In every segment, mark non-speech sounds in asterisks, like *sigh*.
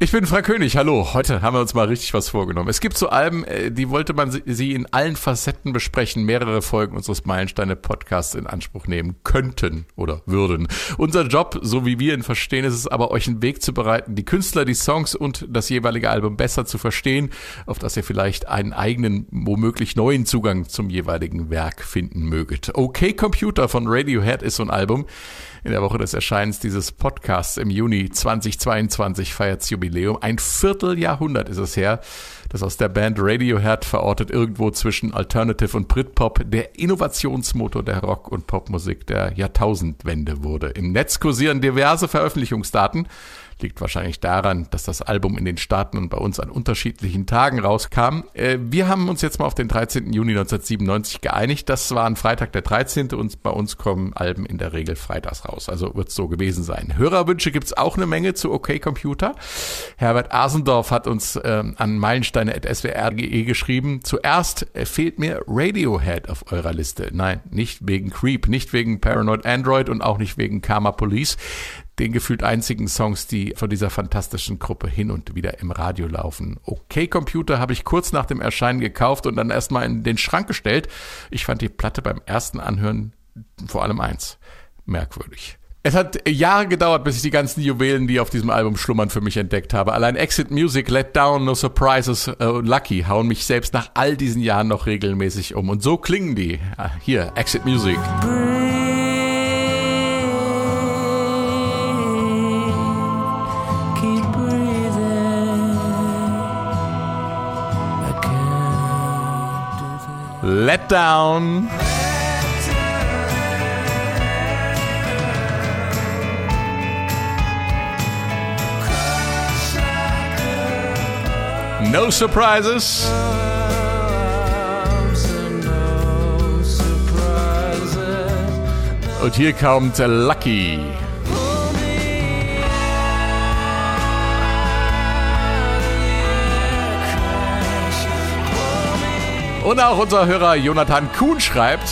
Ich bin Frank König, hallo. Heute haben wir uns mal richtig was vorgenommen. Es gibt so Alben, äh, die wollte man sie in allen Facetten besprechen, mehrere Folgen unseres Meilensteine-Podcasts in Anspruch nehmen könnten oder würden. Unser Job, so wie wir ihn verstehen, ist es aber, euch einen Weg zu bereiten, die Künstler, die Songs und das jeweilige Album besser zu verstehen, auf das ihr vielleicht einen eigenen, womöglich neuen Zugang zum jeweiligen Werk finden möget. Okay Computer von Radiohead ist so ein Album. In der Woche des Erscheinens dieses Podcasts im Juni 2022 feiert Jubiläum. Ein Vierteljahrhundert ist es her, dass aus der Band Radiohead verortet irgendwo zwischen Alternative und Britpop der Innovationsmotor der Rock- und Popmusik der Jahrtausendwende wurde. Im Netz kursieren diverse Veröffentlichungsdaten Liegt wahrscheinlich daran, dass das Album in den Staaten und bei uns an unterschiedlichen Tagen rauskam. Äh, wir haben uns jetzt mal auf den 13. Juni 1997 geeinigt. Das war ein Freitag der 13. und bei uns kommen Alben in der Regel freitags raus. Also wird es so gewesen sein. Hörerwünsche gibt es auch eine Menge zu OK Computer. Herbert Asendorf hat uns äh, an meilensteine.swr.de geschrieben. Zuerst äh, fehlt mir Radiohead auf eurer Liste. Nein, nicht wegen Creep, nicht wegen Paranoid Android und auch nicht wegen Karma Police den gefühlt einzigen Songs, die von dieser fantastischen Gruppe hin und wieder im Radio laufen. Okay Computer habe ich kurz nach dem Erscheinen gekauft und dann erstmal in den Schrank gestellt. Ich fand die Platte beim ersten Anhören vor allem eins. Merkwürdig. Es hat Jahre gedauert, bis ich die ganzen Juwelen, die auf diesem Album schlummern, für mich entdeckt habe. Allein Exit Music, Let Down, No Surprises und Lucky hauen mich selbst nach all diesen Jahren noch regelmäßig um. Und so klingen die. Ah, hier, Exit Music. Let Down. No surprises. Oh, Und hier kommt Lucky. Und auch unser Hörer Jonathan Kuhn schreibt,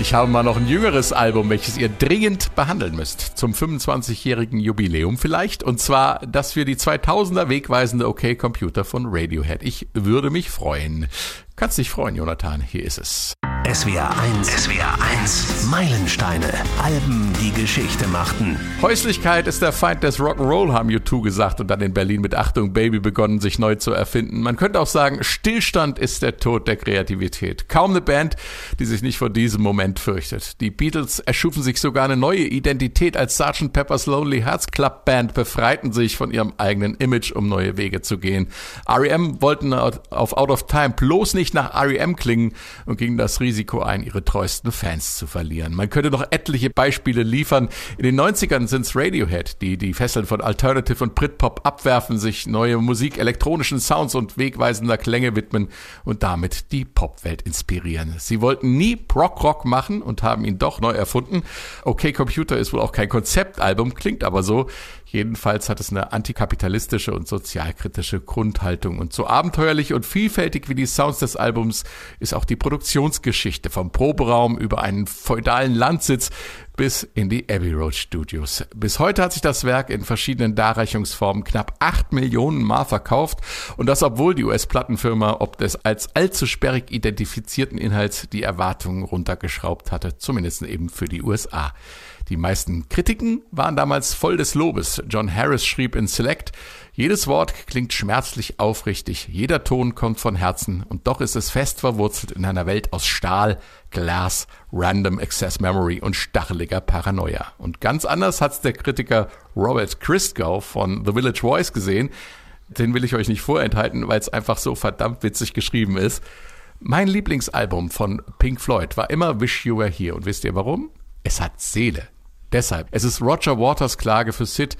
ich habe mal noch ein jüngeres Album, welches ihr dringend behandeln müsst. Zum 25-jährigen Jubiläum vielleicht. Und zwar das für die 2000er wegweisende OK Computer von Radiohead. Ich würde mich freuen. Kannst dich freuen, Jonathan. Hier ist es. SWR 1. SWR 1. Meilensteine. Alben, die Geschichte machten. Häuslichkeit ist der Feind des Rock'n'Roll, haben U2 gesagt und dann in Berlin mit Achtung Baby begonnen, sich neu zu erfinden. Man könnte auch sagen, Stillstand ist der Tod der Kreativität. Kaum eine Band, die sich nicht vor diesem Moment fürchtet. Die Beatles erschufen sich sogar eine neue Identität als Sgt. Pepper's Lonely Hearts Club Band, befreiten sich von ihrem eigenen Image, um neue Wege zu gehen. R.E.M. wollten auf Out of Time bloß nicht nach R.E.M. klingen und gingen das Risiko Risiko ein, ihre treuesten Fans zu verlieren. Man könnte noch etliche Beispiele liefern. In den 90ern sind es Radiohead, die die Fesseln von Alternative und Britpop abwerfen, sich neue Musik, elektronischen Sounds und wegweisender Klänge widmen und damit die Popwelt inspirieren. Sie wollten nie Prog-Rock machen und haben ihn doch neu erfunden. Okay Computer ist wohl auch kein Konzeptalbum, klingt aber so. Jedenfalls hat es eine antikapitalistische und sozialkritische Grundhaltung. Und so abenteuerlich und vielfältig wie die Sounds des Albums ist auch die Produktionsgeschichte vom Proberaum über einen feudalen Landsitz bis in die Abbey Road Studios. Bis heute hat sich das Werk in verschiedenen Darreichungsformen knapp acht Millionen Mal verkauft und das obwohl die US-Plattenfirma ob des als allzu sperrig identifizierten Inhalts die Erwartungen runtergeschraubt hatte, zumindest eben für die USA. Die meisten Kritiken waren damals voll des Lobes. John Harris schrieb in Select, jedes Wort klingt schmerzlich aufrichtig, jeder Ton kommt von Herzen und doch ist es fest verwurzelt in einer Welt aus Stahl, Glas, Random Access Memory und stacheliger Paranoia. Und ganz anders hat's der Kritiker Robert Christgau von The Village Voice gesehen. Den will ich euch nicht vorenthalten, weil es einfach so verdammt witzig geschrieben ist. Mein Lieblingsalbum von Pink Floyd war immer Wish You Were Here. Und wisst ihr warum? Es hat Seele. Deshalb, es ist Roger Waters Klage für Sid.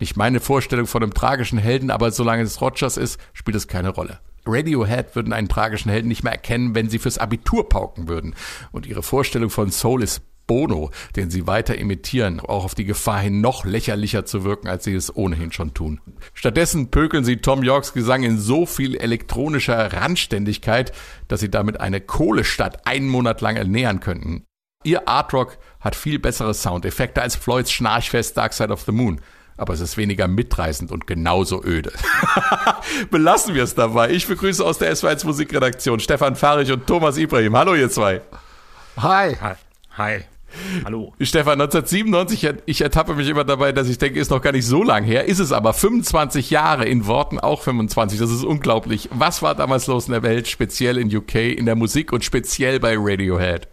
Nicht meine Vorstellung von einem tragischen Helden, aber solange es Rogers ist, spielt es keine Rolle. Radiohead würden einen tragischen Helden nicht mehr erkennen, wenn sie fürs Abitur pauken würden. Und ihre Vorstellung von Soul ist Bono, den sie weiter imitieren, auch auf die Gefahr hin, noch lächerlicher zu wirken, als sie es ohnehin schon tun. Stattdessen pökeln sie Tom Yorks Gesang in so viel elektronischer Randständigkeit, dass sie damit eine Kohlestadt einen Monat lang ernähren könnten. Ihr Artrock hat viel bessere Soundeffekte als Floyds Schnarchfest Dark Side of the Moon. aber es ist weniger mitreißend und genauso öde. *laughs* Belassen wir es dabei. Ich begrüße aus der S1 Musikredaktion Stefan Fahrig und Thomas Ibrahim. Hallo ihr zwei. Hi. Hi. Hi. Hallo. Stefan, 1997, ich ertappe mich immer dabei, dass ich denke, ist noch gar nicht so lang her, ist es aber 25 Jahre, in Worten auch 25, das ist unglaublich. Was war damals los in der Welt, speziell in UK, in der Musik und speziell bei Radiohead?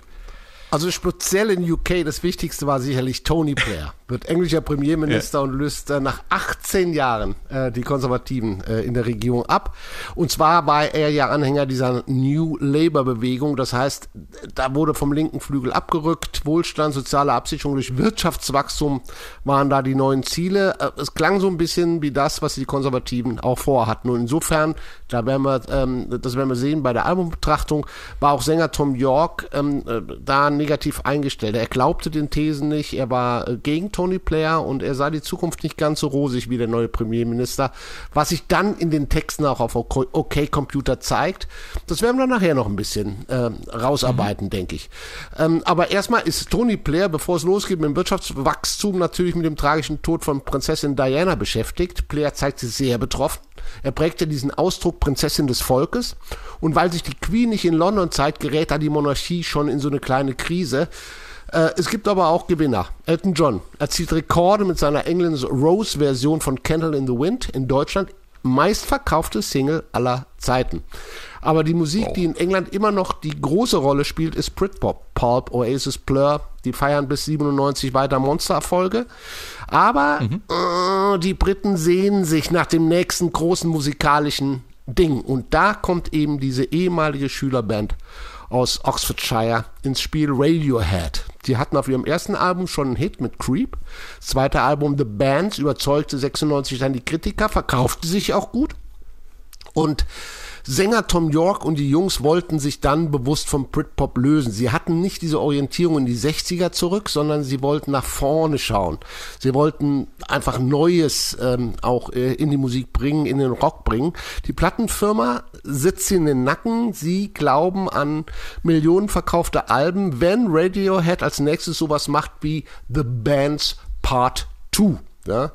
Also speziell in UK, das Wichtigste war sicherlich Tony Blair. Wird englischer Premierminister ja. und löst äh, nach 18 Jahren äh, die Konservativen äh, in der Regierung ab. Und zwar war er ja Anhänger dieser New Labour Bewegung. Das heißt, da wurde vom linken Flügel abgerückt. Wohlstand, soziale Absicherung durch Wirtschaftswachstum waren da die neuen Ziele. Äh, es klang so ein bisschen wie das, was die Konservativen auch vorhatten. Und insofern, da werden wir, ähm, das werden wir sehen bei der Albumbetrachtung, war auch Sänger Tom York ähm, äh, da negativ eingestellt. Er glaubte den Thesen nicht, er war äh, gegen Tony Player und er sah die Zukunft nicht ganz so rosig wie der neue Premierminister, was sich dann in den Texten auch auf OK Computer zeigt. Das werden wir nachher noch ein bisschen äh, rausarbeiten, mhm. denke ich. Ähm, aber erstmal ist Tony Blair, bevor es losgeht mit dem Wirtschaftswachstum, natürlich mit dem tragischen Tod von Prinzessin Diana beschäftigt. Blair zeigt sich sehr betroffen. Er prägte diesen Ausdruck Prinzessin des Volkes. Und weil sich die Queen nicht in London zeigt, gerät da die Monarchie schon in so eine kleine Krise. Äh, es gibt aber auch Gewinner. Elton John erzielt Rekorde mit seiner Englands Rose-Version von Candle in the Wind in Deutschland. Meistverkaufte Single aller Zeiten. Aber die Musik, wow. die in England immer noch die große Rolle spielt, ist Britpop. Pulp, Oasis, Blur, die feiern bis 97 weiter Monstererfolge. Aber mhm. äh, die Briten sehen sich nach dem nächsten großen musikalischen Ding. Und da kommt eben diese ehemalige Schülerband aus Oxfordshire ins Spiel Radiohead. Die hatten auf ihrem ersten Album schon einen Hit mit Creep. Das zweite Album The Bands überzeugte 96 dann die Kritiker, verkaufte sich auch gut. Und Sänger Tom York und die Jungs wollten sich dann bewusst vom Britpop lösen. Sie hatten nicht diese Orientierung in die 60er zurück, sondern sie wollten nach vorne schauen. Sie wollten einfach Neues ähm, auch äh, in die Musik bringen, in den Rock bringen. Die Plattenfirma sitzt in den Nacken. Sie glauben an Millionen verkaufte Alben, wenn Radiohead als nächstes sowas macht wie The Bands Part 2. Ja?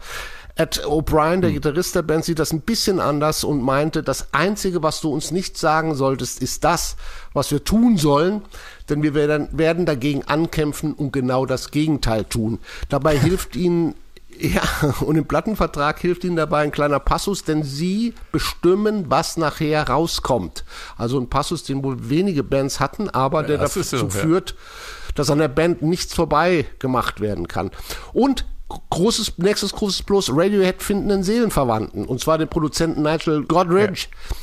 Ed O'Brien, der hm. Gitarrist der Band, sieht das ein bisschen anders und meinte, das Einzige, was du uns nicht sagen solltest, ist das, was wir tun sollen, denn wir werden, werden dagegen ankämpfen und genau das Gegenteil tun. Dabei *laughs* hilft ihnen ja, und im Plattenvertrag hilft Ihnen dabei ein kleiner Passus, denn Sie bestimmen, was nachher rauskommt. Also ein Passus, den wohl wenige Bands hatten, aber der ja, dazu so, führt, dass an der Band nichts vorbei gemacht werden kann. Und großes, nächstes großes Plus, Radiohead finden einen Seelenverwandten, und zwar den Produzenten Nigel Godrich. Ja.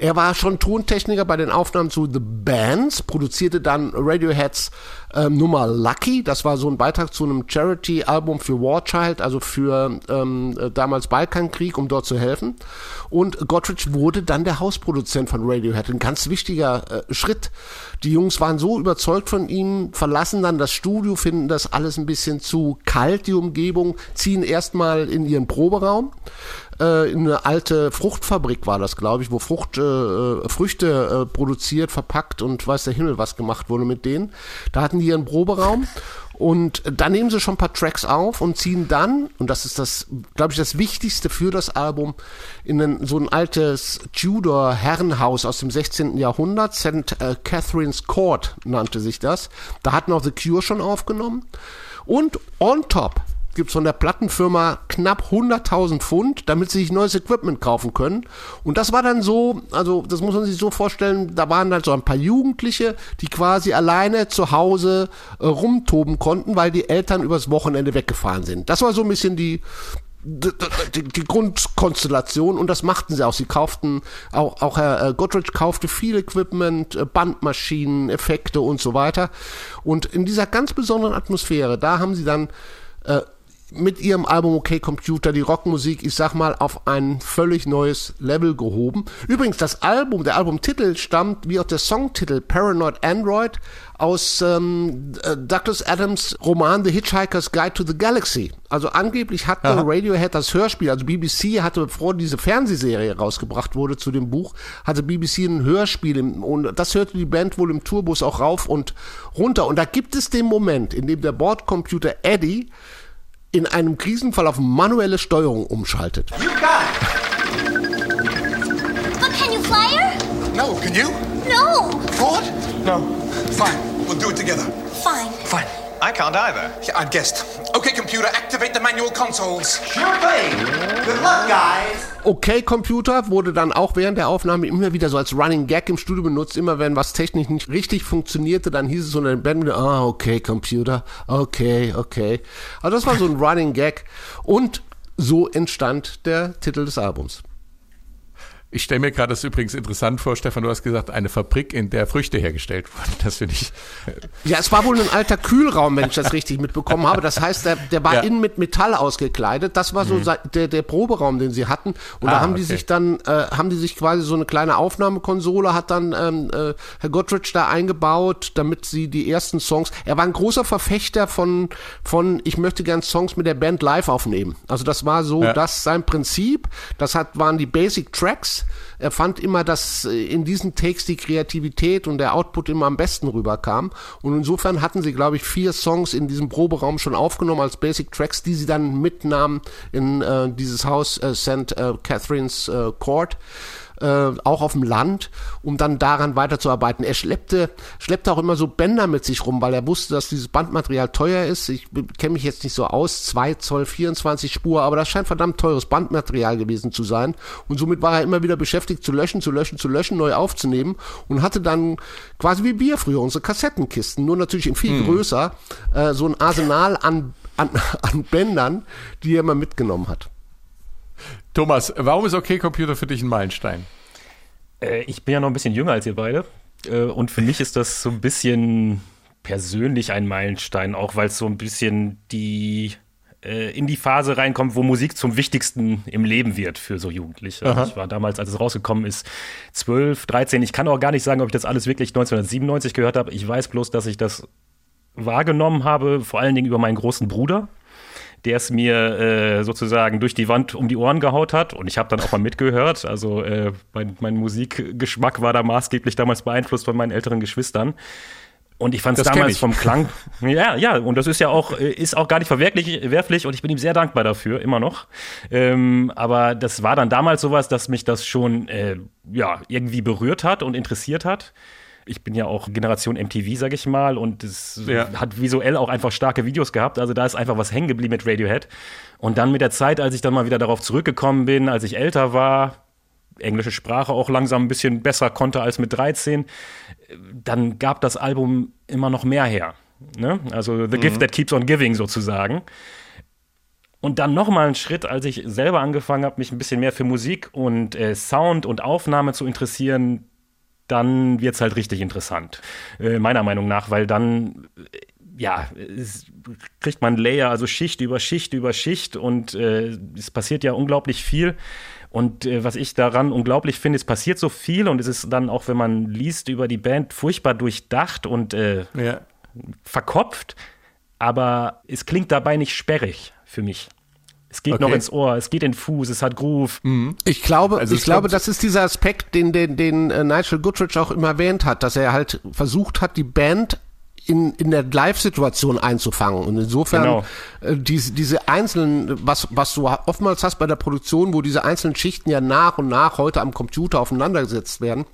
Er war schon Tontechniker bei den Aufnahmen zu The Bands, produzierte dann Radioheads ähm, Nummer Lucky. Das war so ein Beitrag zu einem Charity-Album für War Child, also für ähm, äh, damals Balkankrieg, um dort zu helfen. Und Godrich wurde dann der Hausproduzent von Radiohead. Ein ganz wichtiger äh, Schritt. Die Jungs waren so überzeugt von ihm, verlassen dann das Studio, finden das alles ein bisschen zu kalt, die Umgebung, ziehen erstmal in ihren Proberaum äh, eine alte Fruchtfabrik war das, glaube ich, wo Frucht, äh, äh, Früchte äh, produziert, verpackt und weiß der Himmel was gemacht wurde mit denen. Da hatten die ihren Proberaum und da nehmen sie schon ein paar Tracks auf und ziehen dann, und das ist das, glaube ich, das Wichtigste für das Album, in ein, so ein altes Tudor-Herrenhaus aus dem 16. Jahrhundert, St. Äh, Catherine's Court nannte sich das. Da hatten auch The Cure schon aufgenommen. Und on top gibt es von der Plattenfirma knapp 100.000 Pfund, damit sie sich neues Equipment kaufen können. Und das war dann so, also das muss man sich so vorstellen, da waren halt so ein paar Jugendliche, die quasi alleine zu Hause äh, rumtoben konnten, weil die Eltern übers Wochenende weggefahren sind. Das war so ein bisschen die, die, die, die, Grundkonstellation und das machten sie auch. Sie kauften, auch, auch Herr äh, Gottridge kaufte viel Equipment, äh, Bandmaschinen, Effekte und so weiter. Und in dieser ganz besonderen Atmosphäre, da haben sie dann äh, mit ihrem Album OK Computer die Rockmusik, ich sag mal, auf ein völlig neues Level gehoben. Übrigens, das Album, der Albumtitel stammt, wie auch der Songtitel Paranoid Android, aus ähm, äh, Douglas Adams Roman The Hitchhiker's Guide to the Galaxy. Also angeblich hatte Aha. Radiohead das Hörspiel, also BBC hatte, bevor diese Fernsehserie rausgebracht wurde zu dem Buch, hatte BBC ein Hörspiel im, und das hörte die Band wohl im Tourbus auch rauf und runter. Und da gibt es den Moment, in dem der Bordcomputer Eddie in einem Krisenfall auf manuelle Steuerung umschaltet. You got it. But can you fly her? No, can you? No. Ford? No. Fine, we'll do it together. Fine. Fine. I can't either. Yeah, I'd guessed. Okay, computer, activate the manual consoles. Sure thing. Good luck, guys. Okay Computer wurde dann auch während der Aufnahme immer wieder so als Running Gag im Studio benutzt. Immer wenn was technisch nicht richtig funktionierte, dann hieß es unter den Band wieder, ah, okay Computer, okay, okay. Also das war so ein Running Gag. Und so entstand der Titel des Albums. Ich stelle mir gerade das übrigens interessant vor, Stefan, du hast gesagt, eine Fabrik, in der Früchte hergestellt wurden. Das finde ich. Ja, es war wohl ein alter Kühlraum, wenn ich das richtig mitbekommen habe. Das heißt, der, der war Ja. innen mit Metall ausgekleidet. Das war so Mhm. der, der Proberaum, den sie hatten. Und Ah, da haben die okay. sich dann, äh, haben die sich quasi so eine kleine Aufnahmekonsole, hat dann ähm, äh, Herr Gottridge da eingebaut, damit sie die ersten Songs. Er war ein großer Verfechter von, von ich möchte gern Songs mit der Band live aufnehmen. Also das war so Ja. das sein Prinzip. Das hat, waren die Basic Tracks. Er fand immer, dass äh, in diesen Takes die Kreativität und der Output immer am besten rüberkam. Und insofern hatten sie, glaube ich, vier Songs in diesem Proberaum schon aufgenommen als Basic Tracks, die sie dann mitnahmen in äh, dieses Haus äh, St. Äh, Catherine's äh, Court. Äh, auch auf dem Land, um dann daran weiterzuarbeiten. Er schleppte, schleppte auch immer so Bänder mit sich rum, weil er wusste, dass dieses Bandmaterial teuer ist. Ich kenne mich jetzt nicht so aus, 2 Zoll, 24 Spur, aber das scheint verdammt teures Bandmaterial gewesen zu sein. Und somit war er immer wieder beschäftigt zu löschen, zu löschen, zu löschen, neu aufzunehmen und hatte dann quasi wie wir früher unsere Kassettenkisten, nur natürlich in viel größer, äh, so ein Arsenal an, an, an Bändern, die er immer mitgenommen hat. Thomas, warum ist okay Computer für dich ein Meilenstein? Äh, ich bin ja noch ein bisschen jünger als ihr beide. Äh, und für mich ist das so ein bisschen persönlich ein Meilenstein, auch weil es so ein bisschen die äh, in die Phase reinkommt, wo Musik zum Wichtigsten im Leben wird für so Jugendliche. Ich war damals, als es rausgekommen ist, 12, 13. Ich kann auch gar nicht sagen, ob ich das alles wirklich 1997 gehört habe. Ich weiß bloß, dass ich das wahrgenommen habe, vor allen Dingen über meinen großen Bruder, der es mir äh, sozusagen durch die Wand um die Ohren gehaut hat. Und ich habe dann auch mal mitgehört. Also äh, mein, mein Musikgeschmack war da maßgeblich damals beeinflusst von meinen älteren Geschwistern. Und ich fand es damals vom Klang. *laughs* Ja, ja, und das ist ja auch, äh, ist auch gar nicht verwerflich, werflich und ich bin ihm sehr dankbar dafür, immer noch. Ähm, aber das war dann damals sowas, dass mich das schon äh, ja, irgendwie berührt hat und interessiert hat. Ich bin ja auch Generation MTV, sag ich mal, und es Ja. hat visuell auch einfach starke Videos gehabt. Also da ist einfach was hängen geblieben mit Radiohead. Und dann mit der Zeit, als ich dann mal wieder darauf zurückgekommen bin, als ich älter war, englische Sprache auch langsam ein bisschen besser konnte als mit 13, dann gab das Album immer noch mehr her. Ne? Also The Gift That Keeps on Giving sozusagen. Und dann nochmal einen Schritt, als ich selber angefangen habe, mich ein bisschen mehr für Musik und äh, Sound und Aufnahme zu interessieren, dann wird es halt richtig interessant. Äh, meiner Meinung nach, weil dann, äh, ja, es kriegt man Layer, also Schicht über Schicht über Schicht und äh, es passiert ja unglaublich viel. Und äh, was ich daran unglaublich finde, es passiert so viel und es ist dann auch, wenn man liest über die Band, furchtbar durchdacht und äh, Ja. verkopft, aber es klingt dabei nicht sperrig für mich. Es geht Okay. noch ins Ohr, es geht in den Fuß, es hat Groove. Ich glaube, Also ich glaube, das ist dieser Aspekt, den, den, den äh, Nigel Goodrich auch immer erwähnt hat, dass er halt versucht hat, die Band in, in der Live-Situation einzufangen. Und insofern Genau. äh, diese, diese einzelnen, was, was du oftmals hast bei der Produktion, wo diese einzelnen Schichten ja nach und nach heute am Computer aufeinandergesetzt werden.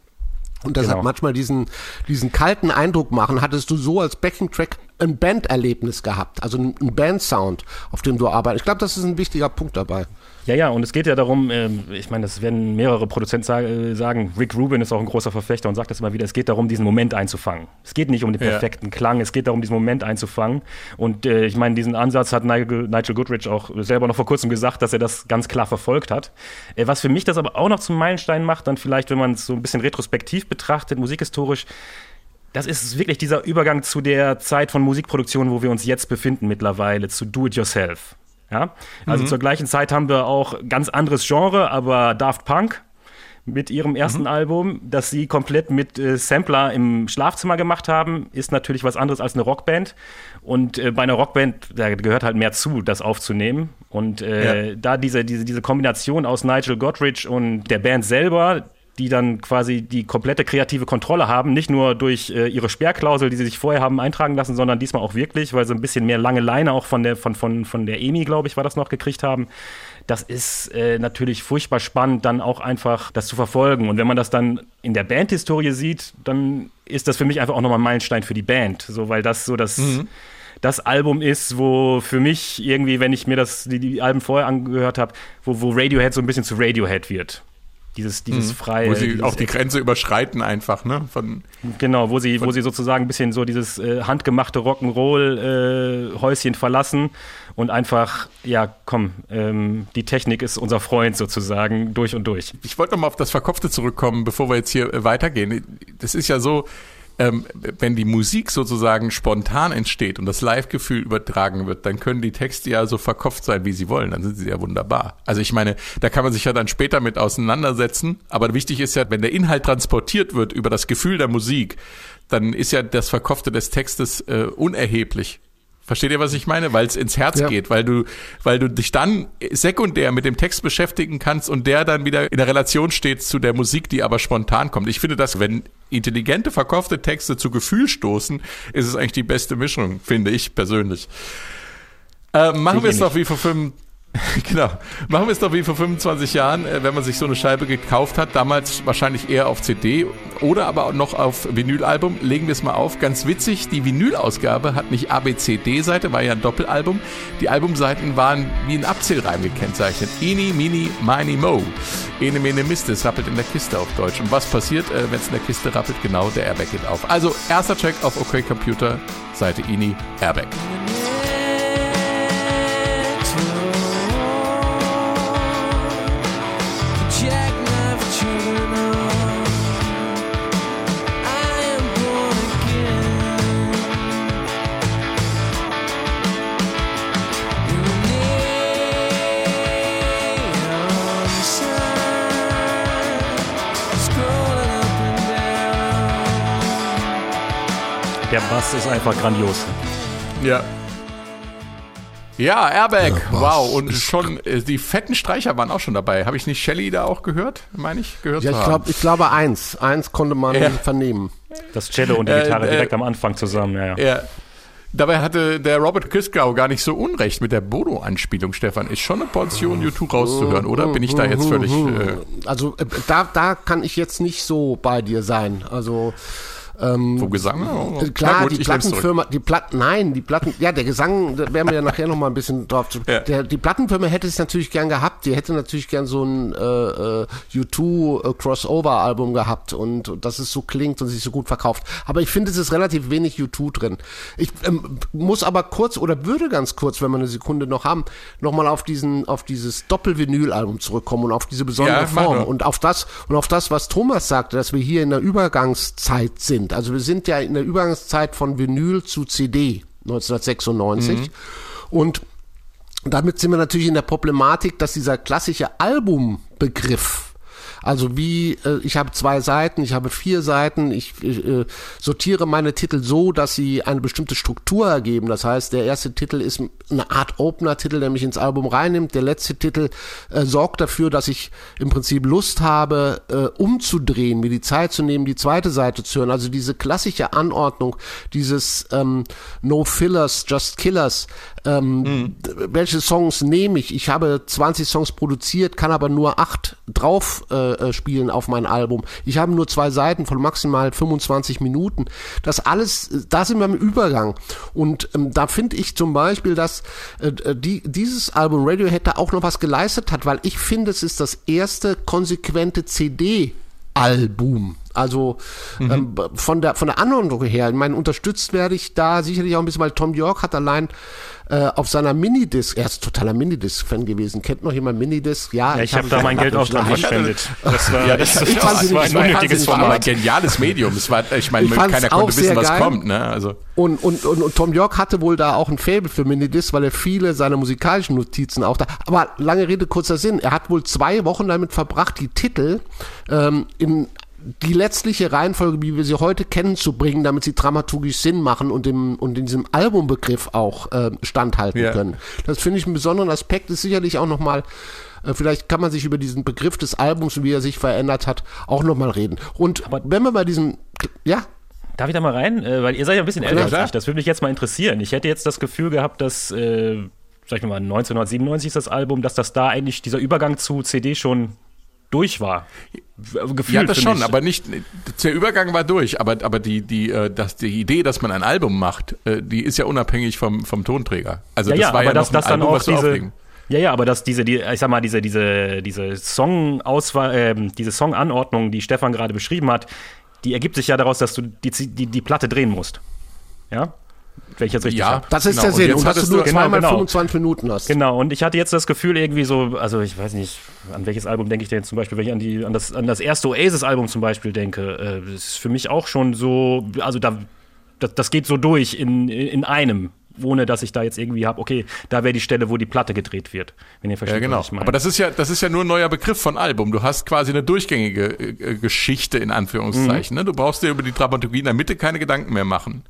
Und deshalb Genau. manchmal diesen, diesen kalten Eindruck machen, hattest du so als Backing-Track ein Banderlebnis gehabt, also ein, Bandsound, auf dem du arbeitest. Ich glaube, das ist ein wichtiger Punkt dabei. Ja, ja, und es geht ja darum, ähm, ich meine, das werden mehrere Produzenten sa äh, sagen, Rick Rubin ist auch ein großer Verfechter und sagt das immer wieder, es geht darum, diesen Moment einzufangen. Es geht nicht um den Ja. perfekten Klang, es geht darum, diesen Moment einzufangen. Und äh, ich meine, diesen Ansatz hat Nigel, Nigel Goodrich auch selber noch vor kurzem gesagt, dass er das ganz klar verfolgt hat. Äh, was für mich das aber auch noch zum Meilenstein macht, dann vielleicht, wenn man es so ein bisschen retrospektiv betrachtet, musikhistorisch, das ist wirklich dieser Übergang zu der Zeit von Musikproduktion, wo wir uns jetzt befinden mittlerweile, zu Do-It-Yourself. Ja? Also zur gleichen Zeit haben wir auch ganz anderes Genre, aber Daft Punk mit ihrem ersten Album, das sie komplett mit äh, Sampler im Schlafzimmer gemacht haben, ist natürlich was anderes als eine Rockband. Und äh, bei einer Rockband, da gehört halt mehr zu, das aufzunehmen. Und äh, Ja. da diese, diese, diese Kombination aus Nigel Godrich und der Band selber, die dann quasi die komplette kreative Kontrolle haben, nicht nur durch äh, ihre Sperrklausel, die sie sich vorher haben eintragen lassen, sondern diesmal auch wirklich, weil sie ein bisschen mehr lange Leine auch von der, von, von, von der EMI, glaube ich, war das noch gekriegt haben. Das ist äh, natürlich furchtbar spannend, dann auch einfach das zu verfolgen. Und wenn man das dann in der Bandhistorie sieht, dann ist das für mich einfach auch nochmal ein Meilenstein für die Band. So, weil das so das. Mhm das Album ist, wo für mich irgendwie, wenn ich mir das, die, die Alben vorher angehört habe, wo, wo Radiohead so ein bisschen zu Radiohead wird. Dieses, dieses mhm. freie. Wo sie dieses, auch die Grenze überschreiten einfach, ne? Von, genau, wo sie, wo sie sozusagen ein bisschen so dieses äh, handgemachte Rock'n'Roll-Häuschen äh, verlassen und einfach, ja, komm, ähm, die Technik ist unser Freund sozusagen durch und durch. Ich wollte nochmal auf das Verkopfte zurückkommen, bevor wir jetzt hier äh, weitergehen. Das ist ja so, ähm, wenn die Musik sozusagen spontan entsteht und das Live-Gefühl übertragen wird, dann können die Texte ja so verkopft sein, wie sie wollen. Dann sind sie ja wunderbar. Also ich meine, da kann man sich ja dann später mit auseinandersetzen. Aber wichtig ist ja, wenn der Inhalt transportiert wird über das Gefühl der Musik, dann ist ja das Verkopfte des Textes äh, unerheblich. Versteht ihr, was ich meine? Weil es ins Herz ja. geht, weil du, weil du dich dann sekundär mit dem Text beschäftigen kannst und der dann wieder in der Relation steht zu der Musik, die aber spontan kommt. Ich finde, dass wenn intelligente, verkaufte Texte zu Gefühl stoßen, ist es eigentlich die beste Mischung, finde ich persönlich. Äh, machen wir es doch wie vor fünf, *laughs* genau. Machen wir es doch wie vor 25 Jahren, äh, wenn man sich so eine Scheibe gekauft hat, damals wahrscheinlich eher auf CD oder aber noch auf Vinylalbum. Legen wir es mal auf. Ganz witzig, die Vinylausgabe hat nicht ABCD-Seite, war ja ein Doppelalbum. Die Albumseiten waren wie ein Abzählreim gekennzeichnet. Ini, Mini, Mini, Mo. Ene, Mene, Miste, es rappelt in der Kiste auf Deutsch. Und was passiert, äh, wenn es in der Kiste rappelt? Genau, der Airbag geht auf. Also, erster Check auf OK Computer, Seite Ini, Airbag. Bass ist einfach grandios. Ja. Ja, Airbag, ja, wow. Und schon, äh, die fetten Streicher waren auch schon dabei. Habe ich nicht Shelly da auch gehört, meine ich, gehört ja, ich glaube, ich glaube eins. Eins konnte man ja. vernehmen. Das Cello und die Gitarre äh, direkt am Anfang zusammen, ja, ja. ja. Dabei hatte der Robert Kiskau gar nicht so unrecht mit der Bodo-Anspielung, Stefan. Ist schon eine Portion YouTube rauszuhören, oder? Bin ich da jetzt völlig... Äh also äh, da, da kann ich jetzt nicht so bei dir sein. Also... Ähm, Vom Gesang? Oh, klar, gut, die Plattenfirma, die Platten, nein, die Platten, ja, der Gesang, da werden wir ja nachher noch mal ein bisschen drauf zu. Ja. Der, die Plattenfirma hätte es natürlich gern gehabt. Die hätte natürlich gern so ein äh, äh U2 äh, gehabt und, und dass es so klingt und sich so gut verkauft. Aber ich finde, es ist relativ wenig U2 drin. Ich ähm, muss aber kurz oder würde ganz kurz, wenn wir eine Sekunde noch haben, nochmal auf diesen, auf dieses Doppel-Vinyl-Album zurückkommen und auf diese besondere ja, Form und auf das und auf das, was Thomas sagte, dass wir hier in der Übergangszeit sind sind. Also wir sind ja in der Übergangszeit von Vinyl zu CD 1996 mhm. und damit sind wir natürlich in der Problematik, dass dieser klassische Albumbegriff also wie, äh, ich habe zwei Seiten, ich habe vier Seiten, ich äh, sortiere meine Titel so, dass sie eine bestimmte Struktur ergeben. Das heißt, der erste Titel ist eine Art Opener-Titel, der mich ins Album reinnimmt. Der letzte Titel äh, sorgt dafür, dass ich im Prinzip Lust habe, äh, umzudrehen, mir die Zeit zu nehmen, die zweite Seite zu hören. Also diese klassische Anordnung, dieses ähm, No Fillers, Just Killers. Ähm, mhm. Welche Songs nehme ich? Ich habe 20 Songs produziert, kann aber nur acht drauf äh, äh, spielen auf mein Album. Ich habe nur zwei Seiten von maximal 25 Minuten. Das alles, da sind wir im Übergang. Und ähm, da finde ich zum Beispiel, dass äh, die, dieses Album Radiohead da auch noch was geleistet hat, weil ich finde, es ist das erste konsequente CD Album. Also mhm. ähm, von der von der Anordnung her, ich meine, unterstützt werde ich da sicherlich auch ein bisschen, weil Tom York hat allein äh, auf seiner Minidisc, er ist totaler Minidisc-Fan gewesen. Kennt noch jemand Minidisc? Ja, ja ich, ich habe hab da mein Geld *laughs* auch dran verschwendet. Das war, ja, das, *laughs* das, ich das war ein unnötiges Format. ein geniales Medium. Es war, ich meine, keiner konnte wissen, was geil. kommt. Ne? Also. Und, und, und, und Tom York hatte wohl da auch ein Faible für Minidisc, weil er viele seiner musikalischen Notizen auch da. Aber lange Rede, kurzer Sinn. Er hat wohl zwei Wochen damit verbracht, die Titel ähm, in die letztliche Reihenfolge, wie wir sie heute kennen, zu bringen, damit sie dramaturgisch Sinn machen und, dem, und in diesem Albumbegriff auch äh, standhalten Ja. können. Das finde ich einen besonderen Aspekt, ist sicherlich auch nochmal, äh, vielleicht kann man sich über diesen Begriff des Albums und wie er sich verändert hat, auch nochmal reden. Und wenn wir bei diesem, ja, Darf ich da mal rein? Äh, weil ihr seid ja ein bisschen älter als ich. Das würde mich jetzt mal interessieren. Ich hätte jetzt das Gefühl gehabt, dass, äh, sag ich mal, 1997 ist das Album, dass das da eigentlich dieser Übergang zu CD schon durch war. Gefühlt Ja, das schon, mich. aber nicht, der Übergang war durch, aber, aber die, die, äh, das, die Idee, dass man ein Album macht, äh, die ist ja unabhängig vom, vom Tonträger. Also ja, das ja, war aber ja noch das ein dann Album, auch diese. auflegen. Ja, ja, aber dass diese, die, ich sag mal, diese, diese, diese Songauswahl, ähm, diese Songanordnung, die Stefan gerade beschrieben hat, die ergibt sich ja daraus, dass du die, die, die Platte drehen musst. Ja? Wenn ich jetzt richtig Ja, hab. das ist Genau, der und Sinn. jetzt Und, dass hattest du nur Genau, zweimal genau. 25 Minuten hast. Genau, und ich hatte jetzt das Gefühl irgendwie so, also ich weiß nicht, an welches Album denke ich denn jetzt zum Beispiel, wenn ich an, die, an, das, an das erste Oasis-Album zum Beispiel denke, äh, das ist für mich auch schon so, also da, das, das geht so durch in, in einem, ohne dass ich da jetzt irgendwie habe, okay, da wäre die Stelle, wo die Platte gedreht wird. Wenn ihr Ja, versteht, genau. was ich meine. Aber das ist ja, das ist ja nur ein neuer Begriff von Album. Du hast quasi eine durchgängige äh, Geschichte in Anführungszeichen. Mhm. Ne? Du brauchst dir über die Dramaturgie in der Mitte keine Gedanken mehr machen.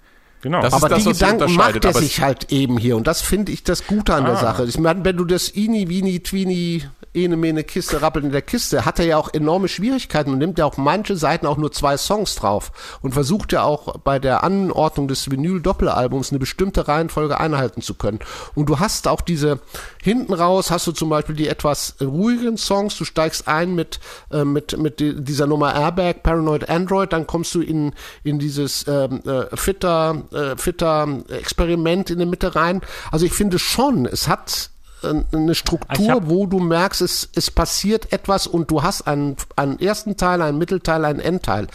Genau. das Aber ist das, die Gedanken macht er sich halt eben hier. Und das finde ich das Gute an Ah. der Sache. Ich meine, wenn du das Ini, Wini, Twini, Ene, Mene, Kiste, Rappeln in der Kiste, hat er ja auch enorme Schwierigkeiten und nimmt ja auch manche Seiten auch nur zwei Songs drauf und versucht ja auch bei der Anordnung des Vinyl-Doppelalbums eine bestimmte Reihenfolge einhalten zu können. Und du hast auch diese, hinten raus hast du zum Beispiel die etwas ruhigen Songs, du steigst ein mit, äh, mit, mit di- dieser Nummer Airbag, Paranoid Android, dann kommst du in, in dieses ähm, äh, Fitter, äh, Fitter Experiment in der Mitte rein. Also ich finde schon, es hat eine Ich Struktur, wo du merkst, es, es passiert etwas und du hast einen, einen ersten Teil, einen Mittelteil, einen Endteil.